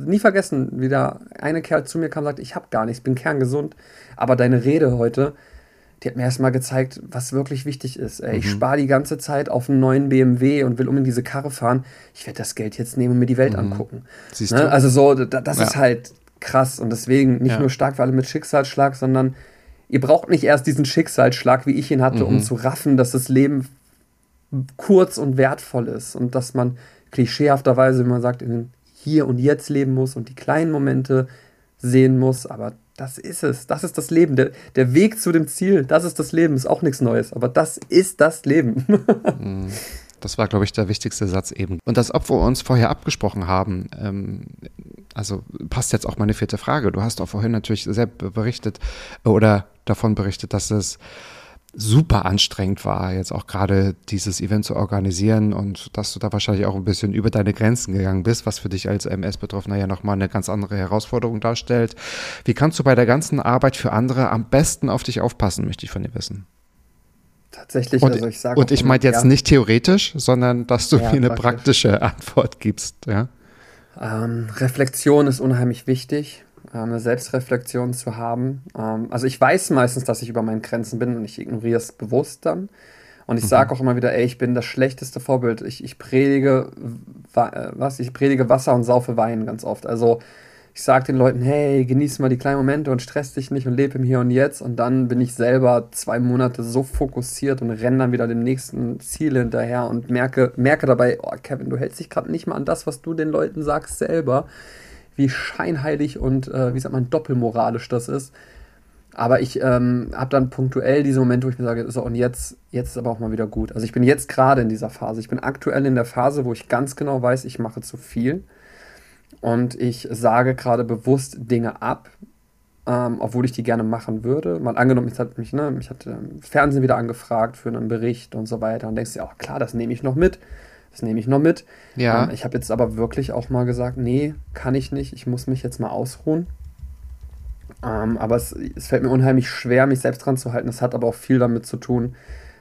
nie vergessen, wie da eine Kerl zu mir kam und sagte: Ich habe gar nichts, bin kerngesund. Aber deine Rede heute, die hat mir erstmal gezeigt, was wirklich wichtig ist. Mhm. Ich spare die ganze Zeit auf einen neuen BMW und will um in diese Karre fahren. Ich werde das Geld jetzt nehmen und mir die Welt mhm. angucken. Siehst ne? du? Also so, das ja. ist halt, krass und deswegen nicht ja. nur stark für alle mit Schicksalsschlag, sondern ihr braucht nicht erst diesen Schicksalsschlag, wie ich ihn hatte, mhm. um zu raffen, dass das Leben kurz und wertvoll ist und dass man klischeehafterweise, wie man sagt, in hier und jetzt leben muss und die kleinen Momente sehen muss, aber das ist es, das ist das Leben. Der, der Weg zu dem Ziel, das ist das Leben, ist auch nichts Neues, aber das ist das Leben. Mhm. Das war, glaube ich, der wichtigste Satz eben. Und das, obwohl wir uns vorher abgesprochen haben, ähm, also passt jetzt auch meine vierte Frage. Du hast auch vorhin natürlich sehr berichtet oder davon berichtet, dass es super anstrengend war, jetzt auch gerade dieses Event zu organisieren und dass du da wahrscheinlich auch ein bisschen über deine Grenzen gegangen bist, was für dich als MS-Betroffener ja nochmal eine ganz andere Herausforderung darstellt. Wie kannst du bei der ganzen Arbeit für andere am besten auf dich aufpassen, möchte ich von dir wissen. Tatsächlich, und, also ich sage. Und ich meine jetzt ja. nicht theoretisch, sondern dass du ja, mir eine praktisch. praktische Antwort gibst, ja? Ähm, Reflexion ist unheimlich wichtig, äh, eine Selbstreflexion zu haben. Ähm, also ich weiß meistens, dass ich über meinen Grenzen bin und ich ignoriere es bewusst dann. Und ich mhm. sage auch immer wieder, ey, ich bin das schlechteste Vorbild. Ich, ich predige, äh, was? Ich predige Wasser und saufe Wein ganz oft. Also ich sage den Leuten, hey, genieß mal die kleinen Momente und stress dich nicht und lebe im Hier und Jetzt. Und dann bin ich selber zwei Monate so fokussiert und renne dann wieder dem nächsten Ziel hinterher und merke, merke dabei, oh Kevin, du hältst dich gerade nicht mal an das, was du den Leuten sagst selber. Wie scheinheilig und, äh, wie sagt man, doppelmoralisch das ist. Aber ich ähm, habe dann punktuell diese Momente, wo ich mir sage, so und jetzt, jetzt ist aber auch mal wieder gut. Also ich bin jetzt gerade in dieser Phase. Ich bin aktuell in der Phase, wo ich ganz genau weiß, ich mache zu viel. Und ich sage gerade bewusst Dinge ab, ähm, obwohl ich die gerne machen würde. Mal angenommen, ich hat mich, ne, mich hat ähm, Fernsehen wieder angefragt für einen Bericht und so weiter. Und denkst du, ja, klar, das nehme ich noch mit. Das nehme ich noch mit. Ja. Ähm, ich habe jetzt aber wirklich auch mal gesagt, nee, kann ich nicht. Ich muss mich jetzt mal ausruhen. Ähm, aber es, es fällt mir unheimlich schwer, mich selbst dran zu halten. Das hat aber auch viel damit zu tun,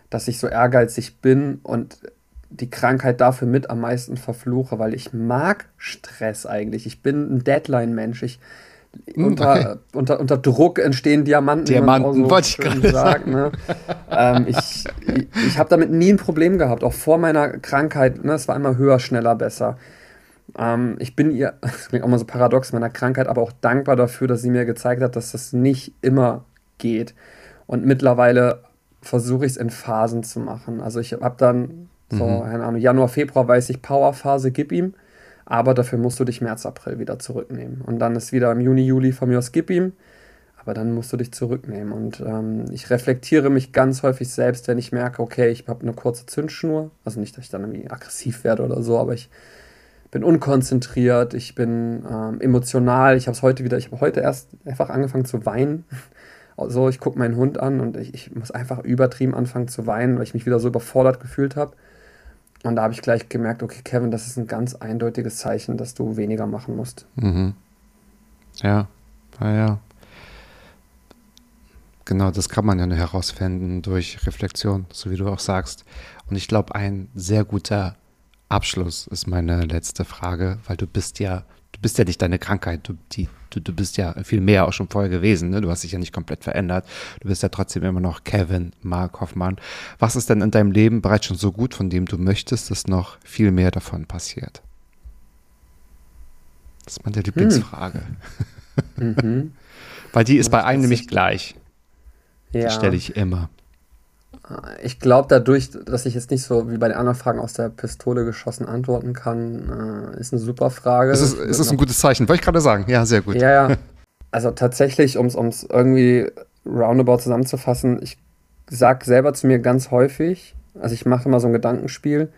dass ich so ehrgeizig bin und die Krankheit dafür mit am meisten verfluche, weil ich mag Stress eigentlich. Ich bin ein Deadline-Mensch. Ich, Hm, unter, okay. unter, unter Druck entstehen Diamanten. Diamanten, so wollte ich gerade sagt, ne? ähm, ich ich, ich habe damit nie ein Problem gehabt, auch vor meiner Krankheit. Ne? Es war immer höher, schneller, besser. Ähm, ich bin ihr, das klingt auch mal so paradox, meiner Krankheit, aber auch dankbar dafür, dass sie mir gezeigt hat, dass das nicht immer geht. Und mittlerweile versuche ich es in Phasen zu machen. Also ich habe dann so, Mhm. keine Ahnung, Januar, Februar weiß ich, Powerphase, gib ihm. Aber dafür musst du dich März, April wieder zurücknehmen. Und dann ist wieder im Juni, Juli von mir aus, gib ihm. Aber dann musst du dich zurücknehmen. Und ähm, ich reflektiere mich ganz häufig selbst, wenn ich merke, okay, ich habe eine kurze Zündschnur. Also nicht, dass ich dann irgendwie aggressiv werde oder so, aber ich bin unkonzentriert, ich bin ähm, emotional. Ich habe es heute wieder, ich habe heute erst einfach angefangen zu weinen. Also ich gucke meinen Hund an und ich, ich muss einfach übertrieben anfangen zu weinen, weil ich mich wieder so überfordert gefühlt habe. Und da habe ich gleich gemerkt, okay, Kevin, das ist ein ganz eindeutiges Zeichen, dass du weniger machen musst. Mhm. Ja, ja, ja. Genau, das kann man ja nur herausfinden durch Reflexion, so wie du auch sagst. Und ich glaube, ein sehr guter Abschluss ist meine letzte Frage, weil du bist ja, bist ja nicht deine Krankheit, du, die, du, du bist ja viel mehr auch schon vorher gewesen, ne? Du hast dich ja nicht komplett verändert. Du bist ja trotzdem immer noch Kevin Mark Hoffmann. Was ist denn in deinem Leben bereits schon so gut, von dem du möchtest, dass noch viel mehr davon passiert? Das ist meine Lieblingsfrage. Mhm. Weil die ist bei einem nämlich gleich. Ja. Die stelle ich immer. Ich glaube, dadurch, dass ich jetzt nicht so wie bei den anderen Fragen aus der Pistole geschossen antworten kann, äh, ist eine super Frage. Es ist, es ist ein gutes Zeichen, wollte ich gerade sagen. Ja, sehr gut. Ja, ja. Also tatsächlich, um es irgendwie roundabout zusammenzufassen, ich sage selber zu mir ganz häufig, also ich mache immer so ein Gedankenspiel,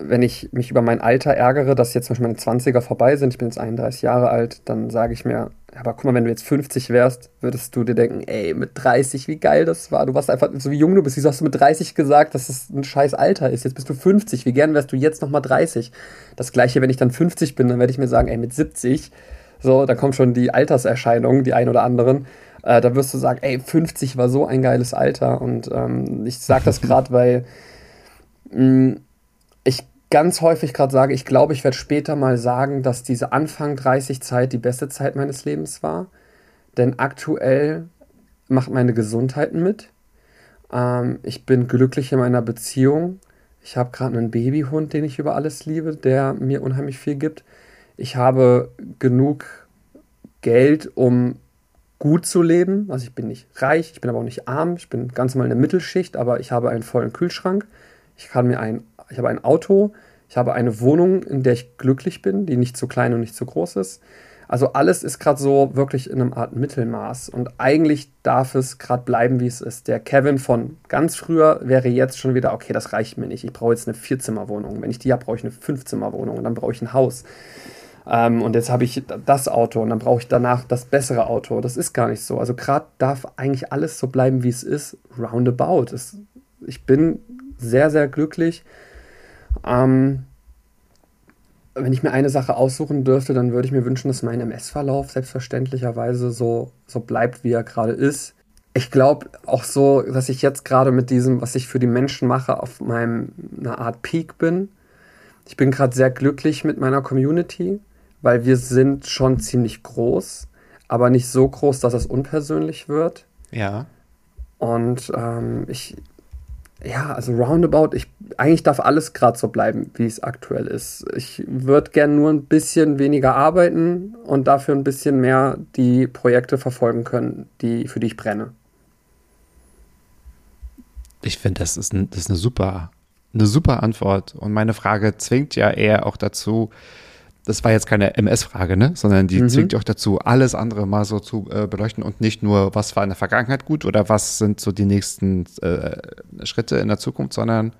wenn ich mich über mein Alter ärgere, dass jetzt zum Beispiel meine 20er vorbei sind, ich bin jetzt 31 Jahre alt, dann sage ich mir, aber guck mal, wenn du jetzt 50 wärst, würdest du dir denken, ey, mit 30, wie geil das war. Du warst einfach, so wie jung du bist, wieso hast du mit 30 gesagt, dass es ein scheiß Alter ist? Jetzt bist du 50, wie gern wärst du jetzt nochmal 30? Das gleiche, wenn ich dann 50 bin, dann werde ich mir sagen, ey, mit 70, so, da kommen schon die Alterserscheinungen, die ein oder anderen. Äh, da wirst du sagen, ey, 50 war so ein geiles Alter. Und ähm, ich sage das gerade, weil mh, ich ganz häufig gerade sage, ich glaube, ich werde später mal sagen, dass diese Anfang 30 Zeit die beste Zeit meines Lebens war. Denn aktuell macht meine Gesundheit mit. Ähm, ich bin glücklich in meiner Beziehung. Ich habe gerade einen Babyhund, den ich über alles liebe, der mir unheimlich viel gibt. Ich habe genug Geld, um gut zu leben. Also ich bin nicht reich, ich bin aber auch nicht arm. Ich bin ganz normal in der Mittelschicht, aber ich habe einen vollen Kühlschrank. Ich kann mir ein, ich habe ein Auto. Ich habe eine Wohnung, in der ich glücklich bin, die nicht zu klein und nicht zu groß ist. Also alles ist gerade so wirklich in einem Art Mittelmaß. Und eigentlich darf es gerade bleiben, wie es ist. Der Kevin von ganz früher wäre jetzt schon wieder, okay, das reicht mir nicht. Ich brauche jetzt eine Vierzimmerwohnung. Wenn ich die habe, brauche ich eine Fünfzimmerwohnung und dann brauche ich ein Haus. Ähm, und jetzt habe ich das Auto und dann brauche ich danach das bessere Auto. Das ist gar nicht so. Also gerade darf eigentlich alles so bleiben, wie es ist, roundabout. Es, ich bin sehr, sehr glücklich. Ähm, wenn ich mir eine Sache aussuchen dürfte, dann würde ich mir wünschen, dass mein MS-Verlauf selbstverständlicherweise so, so bleibt, wie er gerade ist. Ich glaube auch so, dass ich jetzt gerade mit diesem, was ich für die Menschen mache, auf meinem einer Art Peak bin. Ich bin gerade sehr glücklich mit meiner Community, weil wir sind schon ziemlich groß, aber nicht so groß, dass es unpersönlich wird. Ja. Und ähm, ich, ja, also roundabout, ich, eigentlich darf alles gerade so bleiben, wie es aktuell ist. Ich würde gern nur ein bisschen weniger arbeiten und dafür ein bisschen mehr die Projekte verfolgen können, die, für die ich brenne. Ich finde, das, ist das ist eine super, eine super Antwort. Und meine Frage zwingt ja eher auch dazu, das war jetzt keine MS-Frage, ne? sondern die mhm. zwingt euch dazu, alles andere mal so zu äh, beleuchten und nicht nur, was war in der Vergangenheit gut oder was sind so die nächsten äh, Schritte in der Zukunft, sondern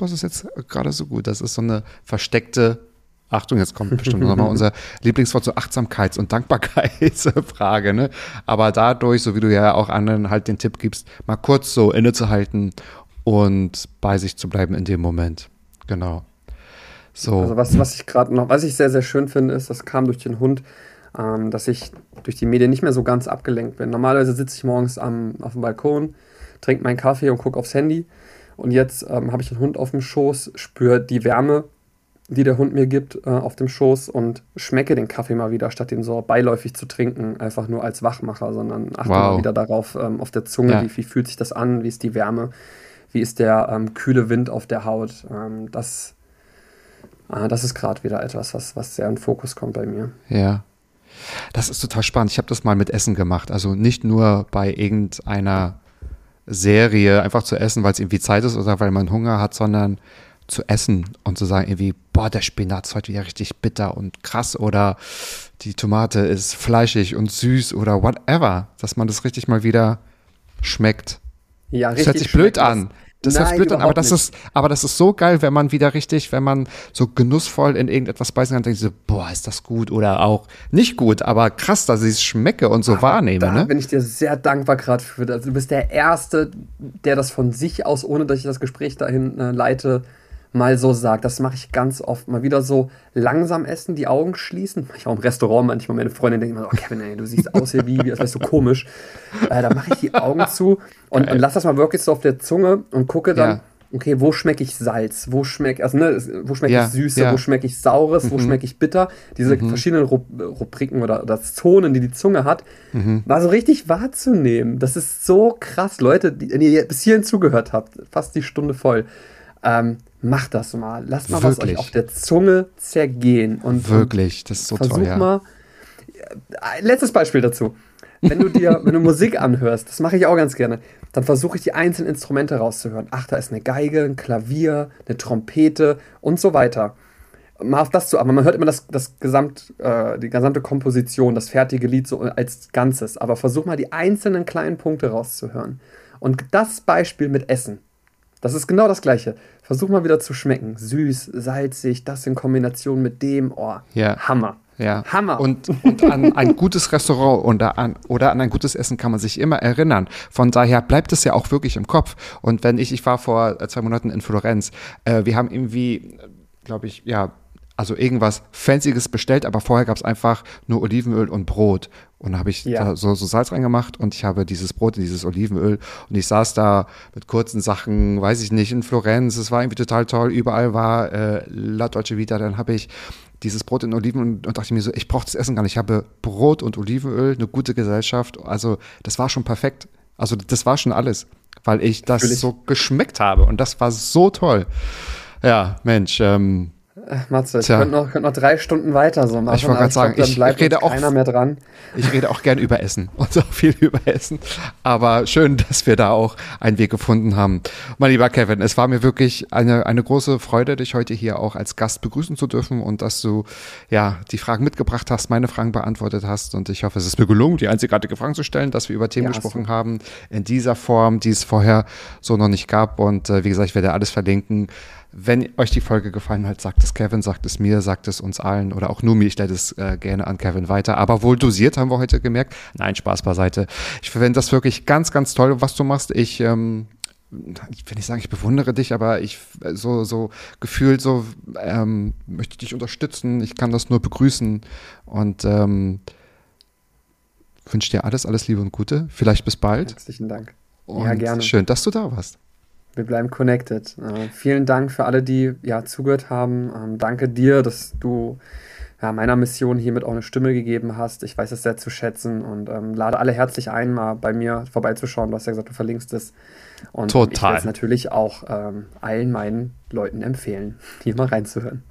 was ist jetzt gerade so gut. Das ist so eine versteckte, Achtung, jetzt kommt bestimmt nochmal unser Lieblingswort, so Achtsamkeits- und Dankbarkeitsfrage. Ne? Aber dadurch, so wie du ja auch anderen halt den Tipp gibst, mal kurz so innezuhalten und bei sich zu bleiben in dem Moment. Genau. So. Also was, was ich gerade noch, was ich sehr, sehr schön finde, ist, das kam durch den Hund, ähm, dass ich durch die Medien nicht mehr so ganz abgelenkt bin. Normalerweise sitze ich morgens am, auf dem Balkon, trinke meinen Kaffee und gucke aufs Handy. Und jetzt ähm, habe ich den Hund auf dem Schoß, spüre die Wärme, die der Hund mir gibt, äh, auf dem Schoß und schmecke den Kaffee mal wieder, statt ihn so beiläufig zu trinken, einfach nur als Wachmacher, sondern achte wow. mal wieder darauf, ähm, auf der Zunge, ja. wie, wie, fühlt sich das an, wie ist die Wärme, wie ist der ähm, kühle Wind auf der Haut. Ähm, das ah, das ist gerade wieder etwas, was, was sehr in Fokus kommt bei mir. Ja. Das ist total spannend. Ich habe das mal mit Essen gemacht. Also nicht nur bei irgendeiner Serie einfach zu essen, weil es irgendwie Zeit ist oder weil man Hunger hat, sondern zu essen und zu sagen irgendwie, boah, der Spinat ist heute wieder richtig bitter und krass oder die Tomate ist fleischig und süß oder whatever, dass man das richtig mal wieder schmeckt. Ja, richtig. Das hört sich blöd an. Das Nein, blöd an, aber das ist, aber das ist so geil, wenn man wieder richtig, wenn man so genussvoll in irgendetwas beißen kann, denkt so, boah, ist das gut oder auch nicht gut, aber krass, dass ich es schmecke und so aber wahrnehme. Da ne? bin ich dir sehr dankbar gerade für. Also du bist der Erste, der das von sich aus, ohne dass ich das Gespräch dahin äh, leite, mal so sagt. Das mache ich ganz oft. Mal wieder so langsam essen, die Augen schließen. Ich auch im Restaurant manchmal. Meine Freundin denkt immer so, oh Kevin, ey, du siehst aus hier wie, wie als wärst du komisch. Äh, da mache ich die Augen zu und, und lass das mal wirklich so auf der Zunge und gucke dann, ja. okay, wo schmecke ich Salz? Wo schmecke also, ne, wo schmecke ja, ich Süße? Ja. Wo schmecke ich Saures? Mhm. Wo schmecke ich bitter? Diese mhm. verschiedenen Rubriken oder, oder Zonen, die die Zunge hat, mhm. mal so richtig wahrzunehmen. Das ist so krass, Leute, die, die ihr bis hierhin zugehört habt, fast die Stunde voll. Ähm, macht das mal. Lasst mal Wirklich? was euch auf der Zunge zergehen. Und, Wirklich, das ist so versuch toll. Versuch mal. Äh, letztes Beispiel dazu. Wenn du dir, wenn du Musik anhörst, das mache ich auch ganz gerne, dann versuche ich die einzelnen Instrumente rauszuhören. Ach, da ist eine Geige, ein Klavier, eine Trompete und so weiter. Mal auf das zu, aber man hört immer das, das Gesamt, äh, die gesamte Komposition, das fertige Lied so als Ganzes. Aber versuch mal die einzelnen kleinen Punkte rauszuhören. Und das Beispiel mit Essen. Das ist genau das Gleiche. Versuch mal wieder zu schmecken. Süß, salzig, das in Kombination mit dem. Oh, ja. Hammer. Ja. Hammer. Und, und an ein gutes Restaurant oder an, oder an ein gutes Essen kann man sich immer erinnern. Von daher bleibt es ja auch wirklich im Kopf. Und wenn ich, ich war vor zwei Monaten in Florenz, äh, wir haben irgendwie, glaube ich, ja, also irgendwas Fancyes bestellt, aber vorher gab es einfach nur Olivenöl und Brot. Und da habe ich ja. da so, so, Salz reingemacht und ich habe dieses Brot in dieses Olivenöl und ich saß da mit kurzen Sachen, weiß ich nicht, in Florenz, es war irgendwie total toll, überall war äh, La Dolce Vita, dann habe ich dieses Brot in Oliven und, und dachte mir so, ich brauche das Essen gar nicht, ich habe Brot und Olivenöl, eine gute Gesellschaft, also das war schon perfekt, also das war schon alles, weil ich das Natürlich. so geschmeckt habe und das war so toll. Ja, Mensch, ähm, Matze, ich könnte noch, könnt noch drei Stunden weiter so machen. Ich wollte gerade sagen, glaub, ich rede auch, keiner mehr dran. Ich rede auch gern über Essen und so viel über Essen. Aber schön, dass wir da auch einen Weg gefunden haben. Mein lieber Kevin, es war mir wirklich eine, eine große Freude, dich heute hier auch als Gast begrüßen zu dürfen und dass du ja die Fragen mitgebracht hast, meine Fragen beantwortet hast. Und ich hoffe, es ist mir gelungen, die einzigartige Fragen zu stellen, dass wir über Themen ja, gesprochen so. haben in dieser Form, die es vorher so noch nicht gab. Und äh, wie gesagt, ich werde alles verlinken. Wenn euch die Folge gefallen hat, sagt es Kevin, sagt es mir, sagt es uns allen oder auch nur mir. Ich leite es äh, gerne an Kevin weiter. Aber wohl dosiert, haben wir heute gemerkt. Nein, Spaß beiseite. Ich finde das wirklich ganz, ganz toll, was du machst. Ich, ähm, ich will nicht sagen, ich bewundere dich, aber ich so, so gefühlt so ähm, möchte dich unterstützen. Ich kann das nur begrüßen und ähm, wünsche dir alles, alles Liebe und Gute. Vielleicht bis bald. Herzlichen Dank. Und ja, gerne. Schön, dass du da warst. Wir bleiben connected. Äh, vielen Dank für alle, die ja zugehört haben. Ähm, danke dir, dass du ja, meiner Mission hiermit auch eine Stimme gegeben hast. Ich weiß es sehr zu schätzen und ähm, lade alle herzlich ein, mal bei mir vorbeizuschauen. Du hast ja gesagt, du verlinkst es. Und Total. ich werde es natürlich auch ähm, allen meinen Leuten empfehlen, hier mal reinzuhören.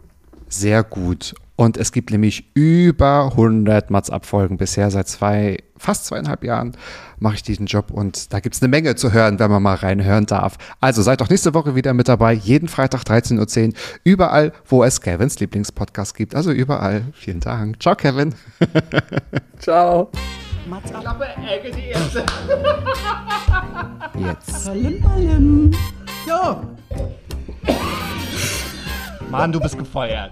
Sehr gut. Und es gibt nämlich über 100 Mats-Abfolgen bisher seit zwei fast zweieinhalb Jahren mache ich diesen Job und da gibt es eine Menge zu hören, wenn man mal reinhören darf. Also seid doch nächste Woche wieder mit dabei, jeden Freitag 13.10 Uhr, überall, wo es Kevins Lieblingspodcast gibt. Also überall. Vielen Dank. Ciao, Kevin. Ciao. Mats ab. Klappe, Ecke, die erste. Jetzt. Ballim, ballim. So. Mann, du bist gefeuert.